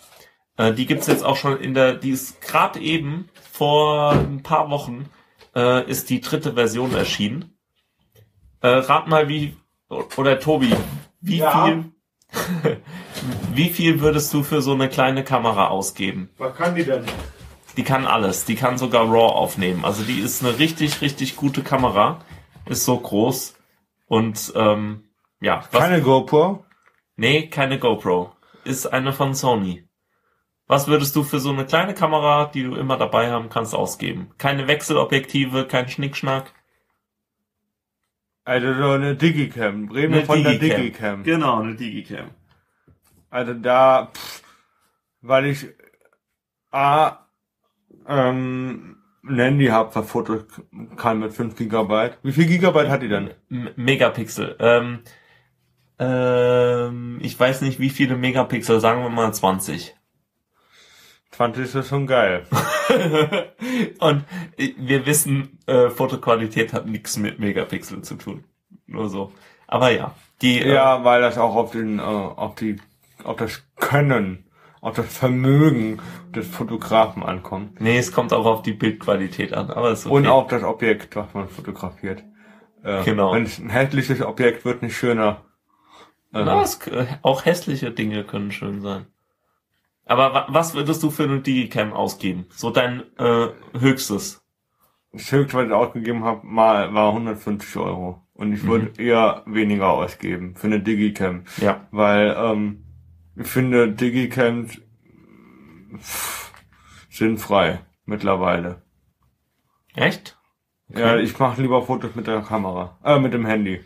Äh, die gibt's jetzt auch schon in der, die ist gerade eben vor ein paar Wochen äh, ist die dritte Version erschienen. Äh, rat mal wie, oder Tobi, wie Ja. viel, wie viel würdest du für so eine kleine Kamera ausgeben? Was kann die denn? Die kann alles. Die kann sogar RAW aufnehmen. Also die ist eine richtig, richtig gute Kamera. Ist so groß. Und ähm, ja, was, Keine GoPro? nee, keine GoPro. Ist eine von Sony. Was würdest du für so eine kleine Kamera, die du immer dabei haben kannst, ausgeben? Keine Wechselobjektive, kein Schnickschnack. Also so eine Digicam. Reden wir von der Digicam. Genau, eine Digicam. Also da, pff, weil ich A, ähm, ein Handy hab, was Fotos kann mit 5 Gigabyte. Wie viel Gigabyte hat die denn? M Megapixel. Ähm, ähm, ich weiß nicht, wie viele Megapixel, sagen wir mal 20. 20 ist schon geil. Und wir wissen, äh, Fotoqualität hat nichts mit Megapixel zu tun. Nur so. Aber ja, die äh, Ja, weil das auch auf den, äh, auf die, auf das Können, auf das Vermögen des Fotografen ankommt. nee, es kommt auch auf die Bildqualität an, aber ist okay. Und auf das Objekt, was man fotografiert. Äh, Genau. Wenn es ein hässliches Objekt wird, nicht schöner. Äh, Na, es, äh, auch hässliche Dinge können schön sein. Aber wa was würdest du für eine Digicam ausgeben? So dein äh, höchstes. Das höchste, was ich ausgegeben habe, mal war 150 Euro. Und ich würde eher weniger ausgeben für eine Digicam. Ja. Weil ähm, ich finde Digicams pff, sind frei mittlerweile. Echt? Ja, ich mache lieber Fotos mit der Kamera, äh, mit dem Handy.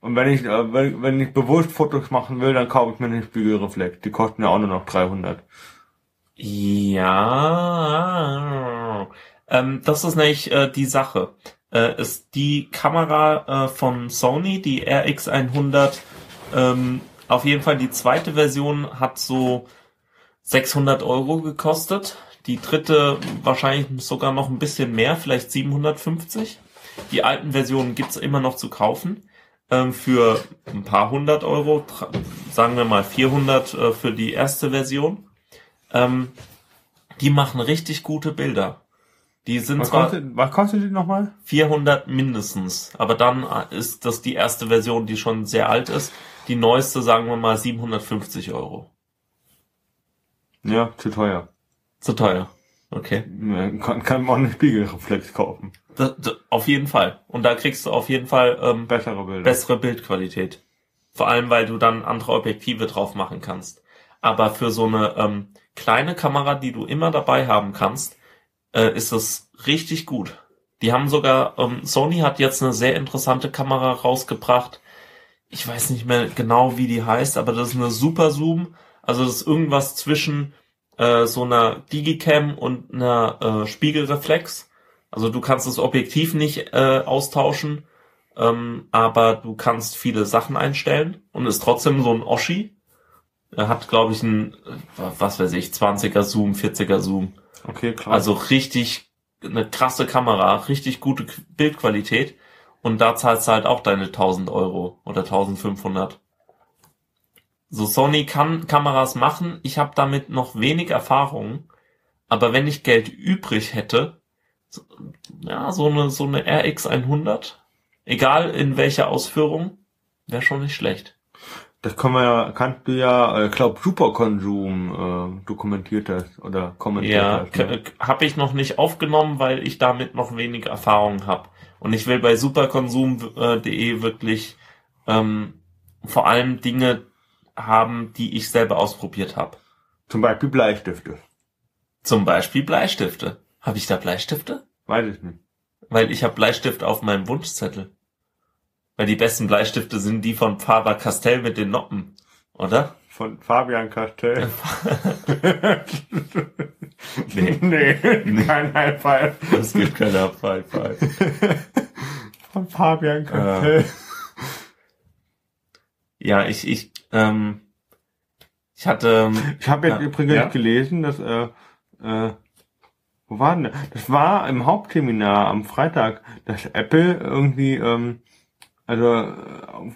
Und wenn ich, äh, wenn, wenn ich bewusst Fotos machen will, dann kaufe ich mir einen Spiegelreflex. Die kosten ja auch nur noch 300. Ja. Ähm, das ist nämlich äh, die Sache. Äh, ist die Kamera äh, von Sony, die RX100, ähm, auf jeden Fall die zweite Version hat so 600 Euro gekostet. Die dritte wahrscheinlich sogar noch ein bisschen mehr, vielleicht 750. Die alten Versionen gibt's immer noch zu kaufen ähm, für ein paar hundert Euro, sagen wir mal 400 äh, für die erste Version. Ähm, die machen richtig gute Bilder. Die sind Was zwar kostet, was kostet die nochmal? 400 mindestens, aber dann äh, ist das die erste Version, die schon sehr alt ist. Die neueste, sagen wir mal, 750 Euro. Ja, zu teuer. Zu teuer. Okay. Man kann, kann man auch einen Spiegelreflex kaufen. D d auf jeden Fall. Und da kriegst du auf jeden Fall ähm, Bessere Bilder. bessere Bildqualität. Vor allem, weil du dann andere Objektive drauf machen kannst. Aber für so eine ähm, kleine Kamera, die du immer dabei haben kannst, äh, ist es richtig gut. Die haben sogar, ähm, Sony hat jetzt eine sehr interessante Kamera rausgebracht. Ich weiß nicht mehr genau, wie die heißt, aber das ist eine Super Zoom. Also das ist irgendwas zwischen äh, so einer Digicam und einer äh, Spiegelreflex. Also du kannst das Objektiv nicht äh, austauschen, ähm, aber du kannst viele Sachen einstellen und ist trotzdem so ein Oschi. Er hat, glaube ich, ein, äh, was weiß ich, 20er Zoom, 40er Zoom. Okay, klar. Also richtig eine krasse Kamera, richtig gute Bildqualität. Und da zahlst du halt auch deine 1000 Euro oder 1500. So, Sony kann Kameras machen. Ich habe damit noch wenig Erfahrung. Aber wenn ich Geld übrig hätte, so, ja, so eine, so eine RX100, egal in welcher Ausführung, wäre schon nicht schlecht. das kann man ja, kannst du ja, äh, glaub, Superkonsum äh, dokumentiert hast oder kommentiert Ja, hast. Ne? habe ich noch nicht aufgenommen, weil ich damit noch wenig Erfahrung habe. Und ich will bei superkonsum.de wirklich ähm, vor allem Dinge haben, die ich selber ausprobiert habe. Zum Beispiel Bleistifte. Zum Beispiel Bleistifte. Habe ich da Bleistifte? Weiß ich nicht. Weil ich habe Bleistifte auf meinem Wunschzettel. Weil die besten Bleistifte sind die von Faber Castell mit den Noppen, oder? Von Fabian Castell. Nee. nee, kein High Five. Es gibt keine Five Five. Von Fabian Castell. Ja, ich, ich, ähm, ich hatte, ähm, Ich habe jetzt Ja. übrigens Ja? gelesen, dass, äh, äh, wo war denn das? Das war im Hauptseminar am Freitag, dass Apple irgendwie, ähm, also, äh,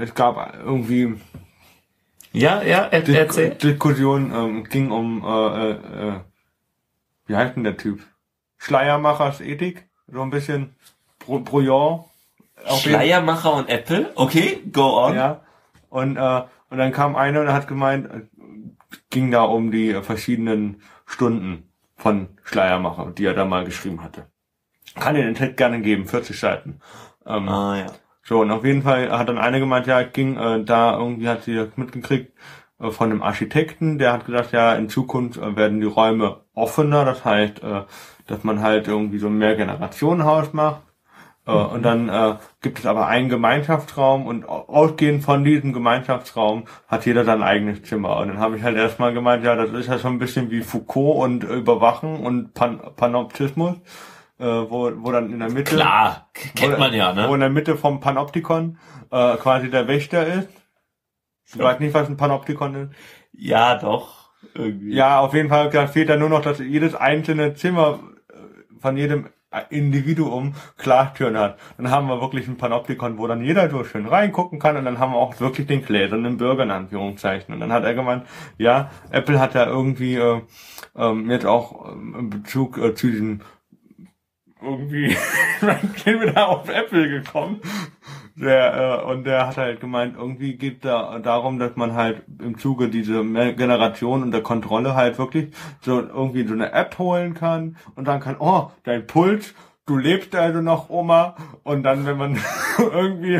es gab irgendwie ja, ja, er, erzähl. Diskussion, ähm, ging um, äh, äh, äh, wie heißt denn der Typ? Schleiermachers Ethik, so ein bisschen jeden- Schleiermacher und Apple? Okay, go on. Ja. Und, äh, und dann kam einer und hat gemeint, äh, ging da um die verschiedenen Stunden von Schleiermacher, die er da mal geschrieben hatte. Kann dir den Text gerne geben, 40 Seiten. Ähm, Ah, ja. So, und auf jeden Fall hat dann einer gemeint, ja, ging äh, da irgendwie, hat sie das mitgekriegt äh, von einem Architekten, der hat gesagt, ja, in Zukunft äh, werden die Räume offener, das heißt, äh, dass man halt irgendwie so ein Mehrgenerationenhaus macht. Äh, Und dann äh, gibt es aber einen Gemeinschaftsraum und au- ausgehend von diesem Gemeinschaftsraum hat jeder sein eigenes Zimmer. Und dann habe ich halt erstmal gemeint, ja, das ist ja schon ein bisschen wie Foucault und Überwachen und Pan Panoptismus, äh, wo, wo dann in der Mitte Klar, kennt man ja, wo ne? in der Mitte vom Panoptikon äh, quasi der Wächter ist. Ich weiß nicht, was ein Panoptikon ist. Ja, doch. Irgendwie. Ja, auf jeden Fall da fehlt da nur noch, dass jedes einzelne Zimmer äh, von jedem Individuum Glastüren hat. Dann haben wir wirklich ein Panoptikon, wo dann jeder so schön reingucken kann und dann haben wir auch wirklich den gläsernen Bürger in Anführungszeichen. Und dann hat er gemeint, ja, Apple hat da irgendwie äh, ähm, jetzt auch ähm, in Bezug äh, zu diesem irgendwie wir da auf Apple gekommen. Der, äh, und der hat halt gemeint, irgendwie geht da darum, dass man halt im Zuge dieser Generation und der Kontrolle halt wirklich so irgendwie so eine App holen kann und dann kann, oh, dein Puls, du lebst also noch, Oma. Und dann, wenn man irgendwie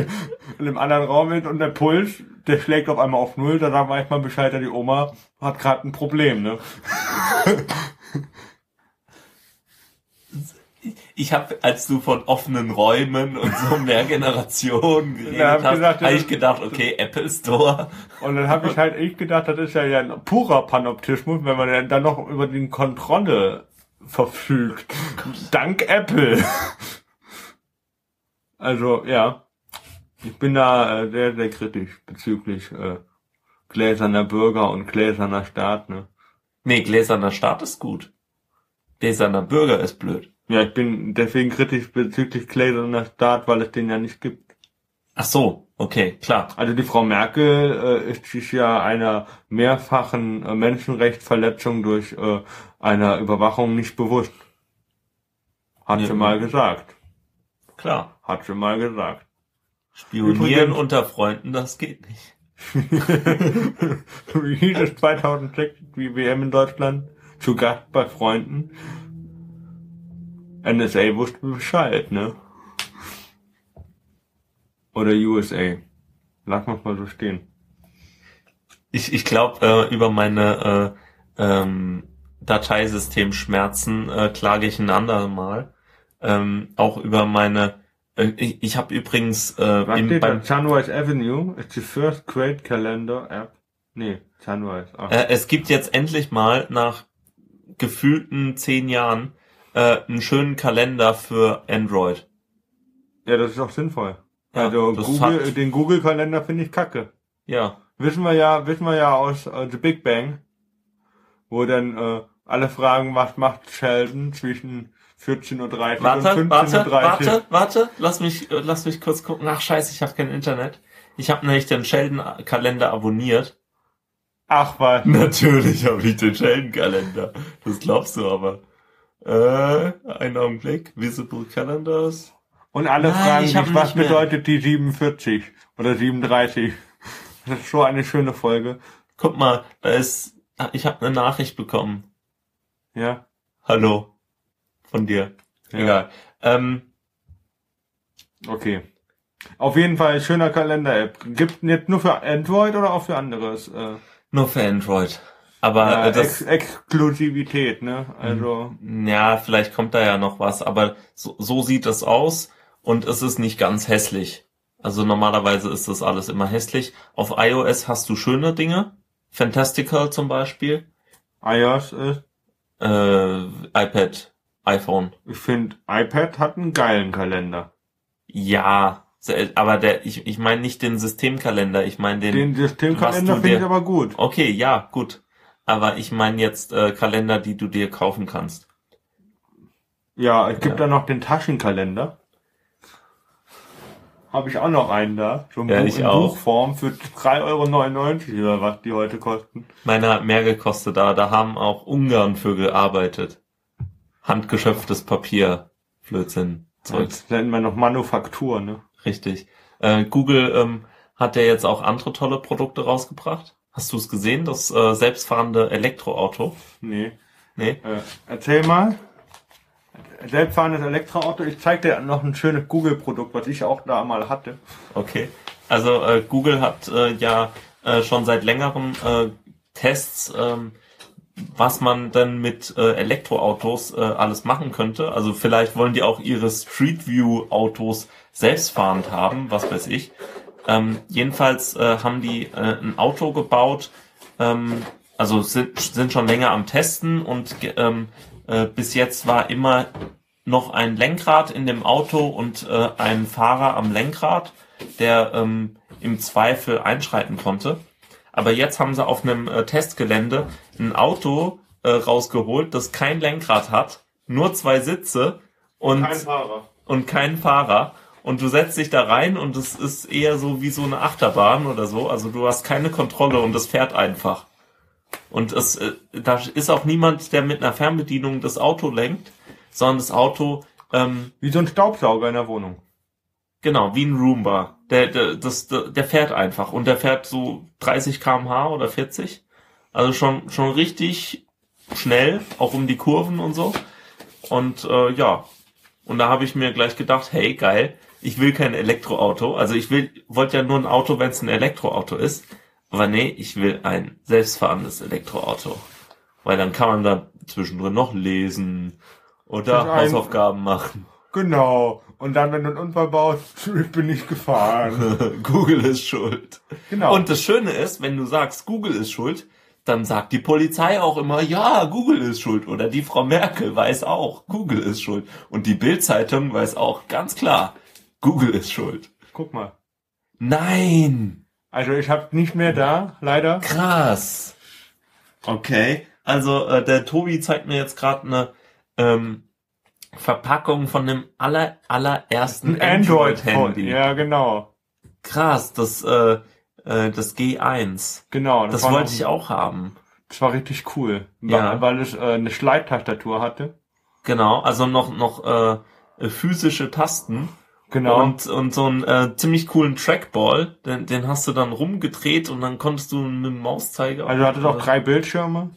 in einem anderen Raum ist und der Puls, der schlägt auf einmal auf Null, dann sagt man erstmal Bescheid, die Oma hat gerade ein Problem, ne? Ich habe, als du von offenen Räumen und so mehr Generationen geredet Ja, hab hast, gesagt, habe ich gedacht, okay, Apple Store. Und dann habe ich halt echt gedacht, das ist ja, ja ein purer Panoptismus, wenn man dann noch über die Kontrolle verfügt. Dank Apple. Also, ja. Ich bin da äh, sehr, sehr kritisch bezüglich äh, gläserner Bürger und gläserner Staat, ne? Nee, gläserner Staat ist gut. Gläserner Bürger ist blöd. Ja, ich bin deswegen kritisch bezüglich gläserner Staat, weil es den ja nicht gibt. Ach so, okay, klar. Also die Frau Merkel äh, ist sich ja einer mehrfachen äh, Menschenrechtsverletzung durch äh, eine Überwachung nicht bewusst. Hat Ja. sie mal gesagt. Klar. Hat sie mal gesagt. Spionieren Übrigens- unter Freunden, das geht nicht. Wie hieß es 2006, die WM in Deutschland? Zu Gast bei Freunden. NSA wusste Bescheid, ne? Oder USA. Lass mal mal so stehen. Ich, ich glaube, äh, über meine äh, ähm, Dateisystemschmerzen äh, klage ich ein andermal. Ähm, auch über meine. Äh, ich ich habe übrigens äh, Was im, beim, Sunrise Avenue is the first great calendar app. Nee, Sunrise. Ach. äh, es gibt jetzt endlich mal nach gefühlten zehn Jahren äh, einen schönen Kalender für Android. ja, das ist auch sinnvoll. Ja, also Google, hat- den Google-Kalender finde ich kacke. Ja, Wissen wir ja, wissen wir ja aus äh, The Big Bang, wo dann äh, alle fragen, was macht Sheldon zwischen 14.30 Uhr und warte, 15.30 warte, Uhr. warte, warte. Lass mich, äh, lass mich kurz gucken. Ach scheiße, ich habe kein Internet. Ich habe nämlich den Sheldon-Kalender abonniert. Ach was. Natürlich habe ich den Sheldon-Kalender. Das glaubst du aber. Äh, einen Augenblick. Visible Calendars. Und alle Nein, fragen ich sich, was nicht bedeutet die 47 oder 37? Das ist so eine schöne Folge. Guck mal, da ist, ich habe eine Nachricht bekommen. Ja. Hallo. Von dir. ja. Egal. Ähm, Okay. Auf jeden Fall schöner Kalender-App. Gibt jetzt nur für Android oder auch für anderes? Äh, nur für Android. Aber ja, das, Ex Exklusivität, ne? Also, ja, vielleicht kommt da ja noch was, aber so, so sieht es aus und es ist nicht ganz hässlich. Also normalerweise ist das alles immer hässlich. Auf iOS hast du schöne Dinge. Fantastical zum Beispiel. iOS ist, Äh, iPad, iPhone. ich finde, iPad hat einen geilen Kalender. Ja, aber der, ich, ich meine nicht den Systemkalender, ich meine den, Den Systemkalender finde ich aber gut. Okay, ja, gut. Aber ich meine jetzt äh, Kalender, die du dir kaufen kannst. Ja, es gibt Ja. da noch den Taschenkalender. Habe ich auch noch einen da. So im Ja, Buch, ich in auch. Buchform für 3,99 Euro oder was die heute kosten. Meiner hat mehr gekostet, da, da haben auch Ungarn für gearbeitet. Handgeschöpftes Papier, Blödsinn, Zeugs. Jetzt nennen wir noch Manufaktur, ne? Richtig. Äh, Google ähm, hat ja jetzt auch andere tolle Produkte rausgebracht. Hast du es gesehen, das äh, selbstfahrende Elektroauto? Nee. Nee? Äh, erzähl mal. Selbstfahrendes Elektroauto. Ich zeig dir noch ein schönes Google-Produkt, was ich auch da mal hatte. Okay. Also äh, Google hat äh, ja äh, schon seit längerem äh, Tests, ähm, was man denn mit äh, Elektroautos äh, alles machen könnte. Also vielleicht wollen die auch ihre Street View Autos selbstfahrend haben, was weiß ich. Ähm, jedenfalls äh, haben die äh, ein Auto gebaut, ähm, also sind, sind schon länger am Testen und ähm, äh, bis jetzt war immer noch ein Lenkrad in dem Auto und äh, ein Fahrer am Lenkrad, der ähm, im Zweifel einschreiten konnte. Aber jetzt haben sie auf einem äh, Testgelände ein Auto äh, rausgeholt, das kein Lenkrad hat, nur zwei Sitze und Fahrer. und kein Fahrer. Und du setzt dich da rein und es ist eher so wie so eine Achterbahn oder so. Also du hast keine Kontrolle und es fährt einfach. Und es, äh, da ist auch niemand, der mit einer Fernbedienung das Auto lenkt, sondern das Auto, ähm, Wie so ein Staubsauger in der Wohnung. genau, wie ein Roomba. Der, der, das, der, der fährt einfach und der fährt so 30 kmh oder 40. Also schon, schon richtig schnell, auch um die Kurven und so. Und äh, ja, und da habe ich mir gleich gedacht, hey, geil, ich will kein Elektroauto. Also ich will, wollte ja nur ein Auto, wenn es ein Elektroauto ist. Aber nee, ich will ein selbstfahrendes Elektroauto. Weil dann kann man da zwischendrin noch lesen oder ein- Hausaufgaben machen. Genau. Und dann, wenn du einen Unfall baust, ich bin nicht gefahren. Google ist schuld. Genau. Und das Schöne ist, wenn du sagst, Google ist schuld, dann sagt die Polizei auch immer, ja, Google ist schuld. Oder die Frau Merkel weiß auch, Google ist schuld. Und die Bild-Zeitung weiß auch ganz klar, Google ist schuld. Guck mal. Nein! Also ich habe nicht mehr da, leider. Krass. Okay. Also äh, der Tobi zeigt mir jetzt gerade eine ähm, Verpackung von dem aller allerersten Ein Android-Handy. Android-Handy. Ja, genau. Krass, das äh, äh, das G1. Genau. Das war wollte noch- ich auch haben. Das war richtig cool. Ja. Weil, weil es äh, eine Schleiftastatur hatte. Genau, also noch noch äh, physische Tasten Genau. und und so einen äh, ziemlich coolen Trackball, den, den hast du dann rumgedreht und dann konntest du mit dem Mauszeiger. also hatte es auch drei Bildschirme.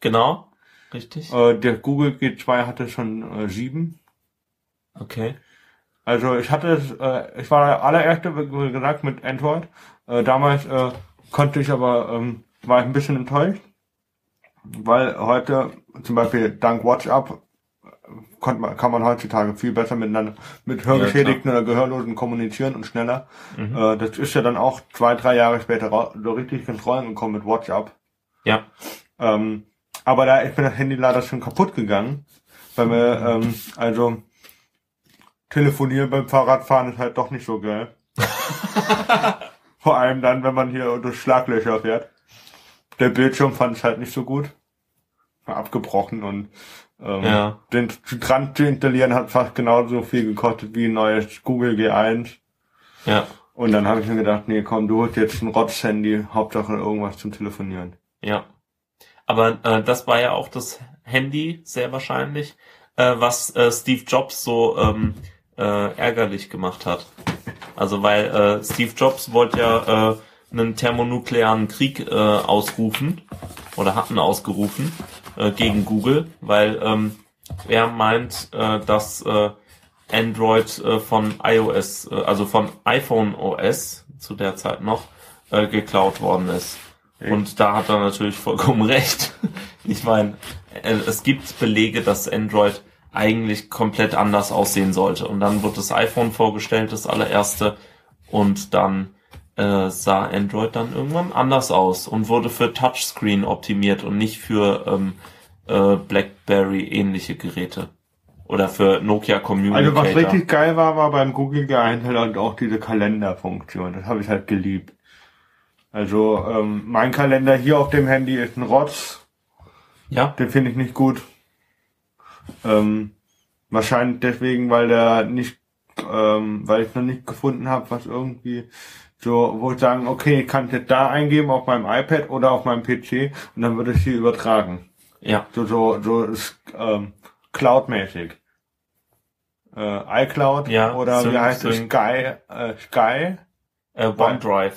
Genau, richtig. Äh, der Google G2 hatte schon äh, sieben. Okay. Also ich hatte es, äh, ich war der allererste, wie gesagt, mit Android. Äh, damals äh, konnte ich aber, ähm, war ich ein bisschen enttäuscht, weil heute zum Beispiel dank WhatsApp konnte man, kann man heutzutage viel besser miteinander mit Hörgeschädigten oder Gehörlosen kommunizieren und schneller. Mhm. Äh, das ist ja dann auch zwei, drei Jahre später so richtig ins Rollen gekommen mit WhatsApp. Ja. Ähm, aber da ist mir das Handy leider schon kaputt gegangen. Weil mir, ähm, also telefonieren beim Fahrradfahren ist halt doch nicht so geil. Vor allem dann, wenn man hier durch Schlaglöcher fährt. Der Bildschirm fand ich halt nicht so gut. War abgebrochen und ähm, Ja. den dran zu installieren hat fast genauso viel gekostet wie ein neues Google G1. Ja. Und dann habe ich mir gedacht, nee, komm, du holst jetzt ein Rotz-Handy, Hauptsache irgendwas zum Telefonieren. Ja. Aber äh, das war ja auch das Handy, sehr wahrscheinlich, äh, was äh, Steve Jobs so ähm, äh, ärgerlich gemacht hat. Also weil äh, Steve Jobs wollte ja äh, einen thermonuklearen Krieg äh, ausrufen oder hatten ausgerufen äh, gegen Google, weil ähm, er meint, äh, dass äh, Android äh, von iOS, äh, also von iPhone OS zu der Zeit noch, äh, geklaut worden ist. Echt? Und da hat er natürlich vollkommen recht. Ich meine, äh, es gibt Belege, dass Android eigentlich komplett anders aussehen sollte. Und dann wird das iPhone vorgestellt, das allererste. Und dann äh, sah Android dann irgendwann anders aus und wurde für Touchscreen optimiert und nicht für ähm, äh, BlackBerry ähnliche Geräte. Oder für Nokia Communicator. Also was richtig geil war, war beim Google geeint halt auch diese Kalenderfunktion. Das habe ich halt geliebt. Also ähm, mein Kalender hier auf dem Handy ist ein Rotz. Ja. Den finde ich nicht gut. Ähm, wahrscheinlich deswegen, weil der nicht, ähm, weil ich noch nicht gefunden habe, was irgendwie so, wo ich sagen, okay, ich kann jetzt da eingeben auf meinem iPad oder auf meinem PC und dann wird es hier übertragen. Ja. So, so, so ist, ähm, Cloud-mäßig. Äh, iCloud Ja, oder Sync- wie heißt es? Sky, äh, Sky? Äh, OneDrive.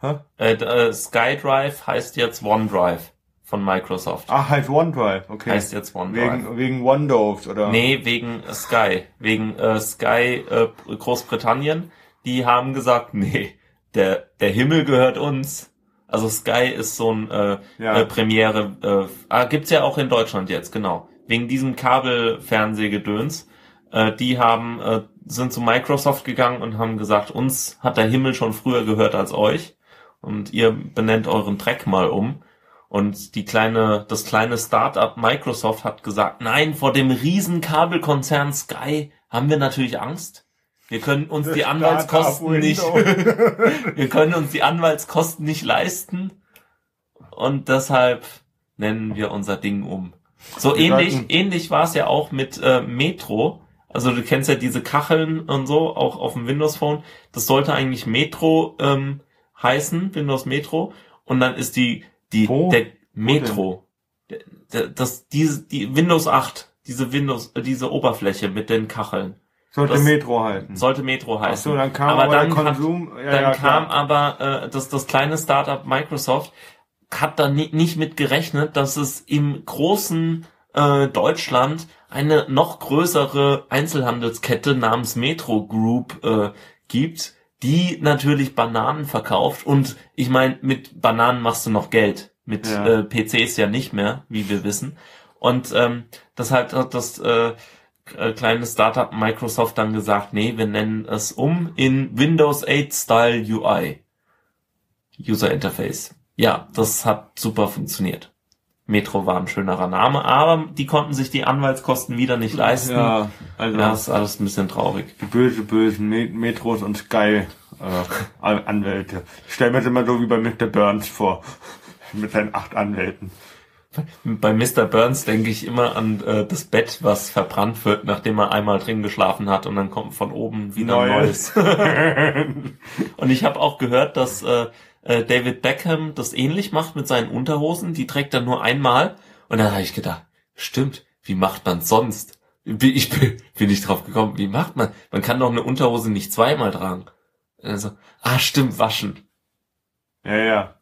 Hä? Äh, äh, SkyDrive heißt jetzt OneDrive von Microsoft. Ach, heißt OneDrive, okay. Heißt jetzt OneDrive. wegen, wegen Windows oder? Nee, wegen Sky. Wegen äh, Sky äh, Großbritannien. Die haben gesagt, nee, der, der Himmel gehört uns. Also Sky ist so ein äh, Ja. äh, Premiere. Äh, ah, gibt's ja auch in Deutschland jetzt, genau. Wegen diesem Kabelfernsehgedöns. Äh, die haben äh, sind zu Microsoft gegangen und haben gesagt, uns hat der Himmel schon früher gehört als euch. Und ihr benennt euren Dreck mal um. Und die kleine, das kleine Startup Microsoft hat gesagt, nein, vor dem riesen Kabelkonzern Sky haben wir natürlich Angst. Wir können uns die Startup Anwaltskosten nicht, wir können uns die Anwaltskosten nicht leisten. Und deshalb nennen wir unser Ding um. So Wir ähnlich, sollten- ähnlich war es ja auch mit äh, Metro. Also du kennst ja diese Kacheln und so, auch auf dem Windows Phone. Das sollte eigentlich Metro ähm, heißen, Windows Metro. Und dann ist die, die, Wo? der Metro. Das, diese, die Windows 8, diese Windows, äh, diese Oberfläche mit den Kacheln. Sollte das- Metro halten. Sollte Metro Ach heißen. so, dann kam aber aber, dann der hat- Konsum. ja, Dann ja, kam aber äh, das, das kleine Startup Microsoft hat da ni nicht mit gerechnet, dass es im großen äh, Deutschland eine noch größere Einzelhandelskette namens Metro Group äh, gibt, die natürlich Bananen verkauft. Und ich meine, mit Bananen machst du noch Geld. Mit Ja. äh, PCs ja nicht mehr, wie wir wissen. Und ähm, deshalb hat das äh, äh, kleine Startup Microsoft dann gesagt, nee, wir nennen es um in Windows 8 Style UI. User Interface. Ja, das hat super funktioniert. Metro war ein schönerer Name, aber die konnten sich die Anwaltskosten wieder nicht leisten. Ja, Ja, also das ist alles ein bisschen traurig. die böse, bösen Met Metros und Sky äh, An- Anwälte. Ich stell mir das immer so wie bei Mr. Burns vor. Mit seinen acht Anwälten. Bei Mr. Burns denke ich immer an äh, das Bett, was verbrannt wird, nachdem er einmal drin geschlafen hat und dann kommt von oben wieder ein neues. Und ich habe auch gehört, dass äh, äh, David Beckham das ähnlich macht mit seinen Unterhosen. Die trägt er nur einmal. Und dann habe ich gedacht, stimmt, wie macht man sonst? Ich bin, bin nicht drauf gekommen, wie macht man? Man kann doch eine Unterhose nicht zweimal tragen. Also, ah, stimmt, waschen. ja, ja.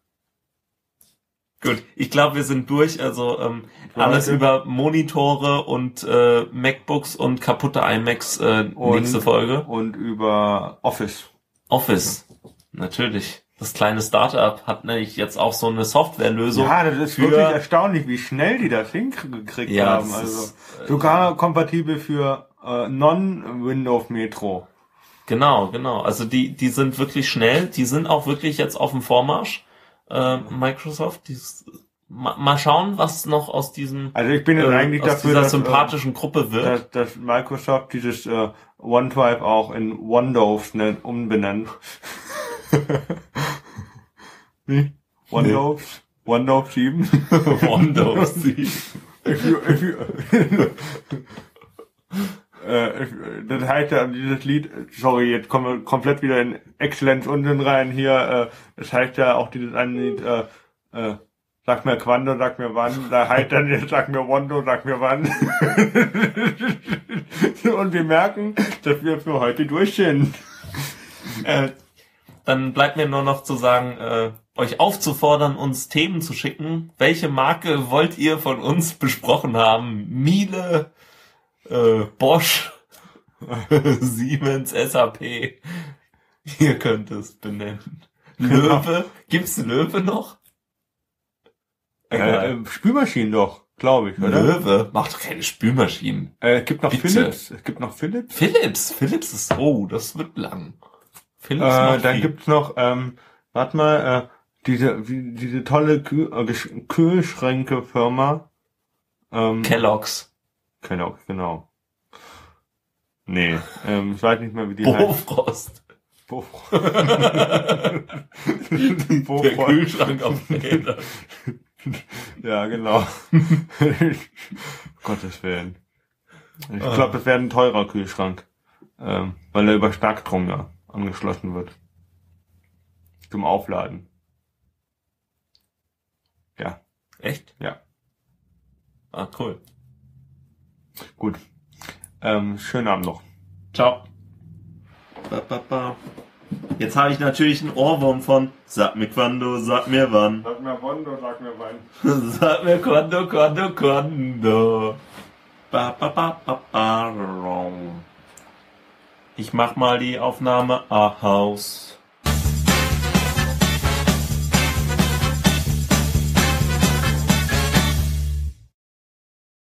Gut, ich glaube, wir sind durch. Also ähm, alles über Monitore und äh, MacBooks und kaputte iMacs äh, Und- nächste Folge. Und über Office. Office, natürlich. Das kleine Startup hat nämlich jetzt auch so eine Softwarelösung. ja, das ist wirklich erstaunlich, wie schnell die das hingekriegt Ja, haben. das Also ist, äh, sogar kompatibel für äh, Non-Windows Metro. Genau, genau. Also die, die sind wirklich schnell. Die sind auch wirklich jetzt auf dem Vormarsch. Äh, Microsoft. Die, ist- ma, mal schauen, was noch aus diesem Also ich bin jetzt äh, eigentlich dafür, dieser dass, äh, sympathischen Gruppe wird. dass, dass Microsoft dieses äh, OneDrive auch in OneDoves ne, umbenennt. Wie? OneDoves? OneDoves 7? Windows. if you, if you, äh, das heißt ja dieses Lied, sorry, jetzt kommen wir komplett wieder in Exzellenz Unsinn rein hier, äh, das heißt ja auch dieses eine Lied, äh, äh, sag mir Quando, sag mir wann, da heißt dann jetzt sag mir Wondo, sag mir wann. Und wir merken, dass wir für heute durch sind. Äh, dann bleibt mir nur noch zu sagen, äh, euch aufzufordern, uns Themen zu schicken. Welche Marke wollt ihr von uns besprochen haben? Miele, äh, Bosch, Siemens, SAP. Ihr könnt es benennen. Löwe? Gibt's Löwe noch? Äh, äh, Spülmaschinen doch, glaube ich, oder? Löwe macht doch keine Spülmaschinen. Äh, es gibt noch Bitte. Philips. Es gibt noch Philips. Philips, Philips ist, oh, das wird lang. Philips Äh, macht dann viel. gibt's noch, ähm, warte mal, äh, diese, wie, diese tolle Kühl äh, Kühlschränke-Firma. Ähm, Kellogg's. Kellogg, genau. Nee, ähm, ich weiß nicht mehr, wie die heißt. Bofrost. Bofrost. Der Bofrost. Kühlschrank auf Rädern. Ja, genau. Gottes Willen. Ich Ah. glaube, das wäre ein teurer Kühlschrank, ähm, weil er über Starkstrom ja angeschlossen wird. Zum Aufladen. Ja, Echt? ja, Ah, cool. Gut. Ähm, schönen Abend noch. Ciao. Ba, ba, ba. Jetzt habe ich natürlich einen Ohrwurm von Sag mir quando, sag mir wann. Sag mir Wondo, sag mir wann. Sag mir quando, quando, quando. Ba, ba, ba, ba, ba, rom. Ich mach mal die Aufnahme aus.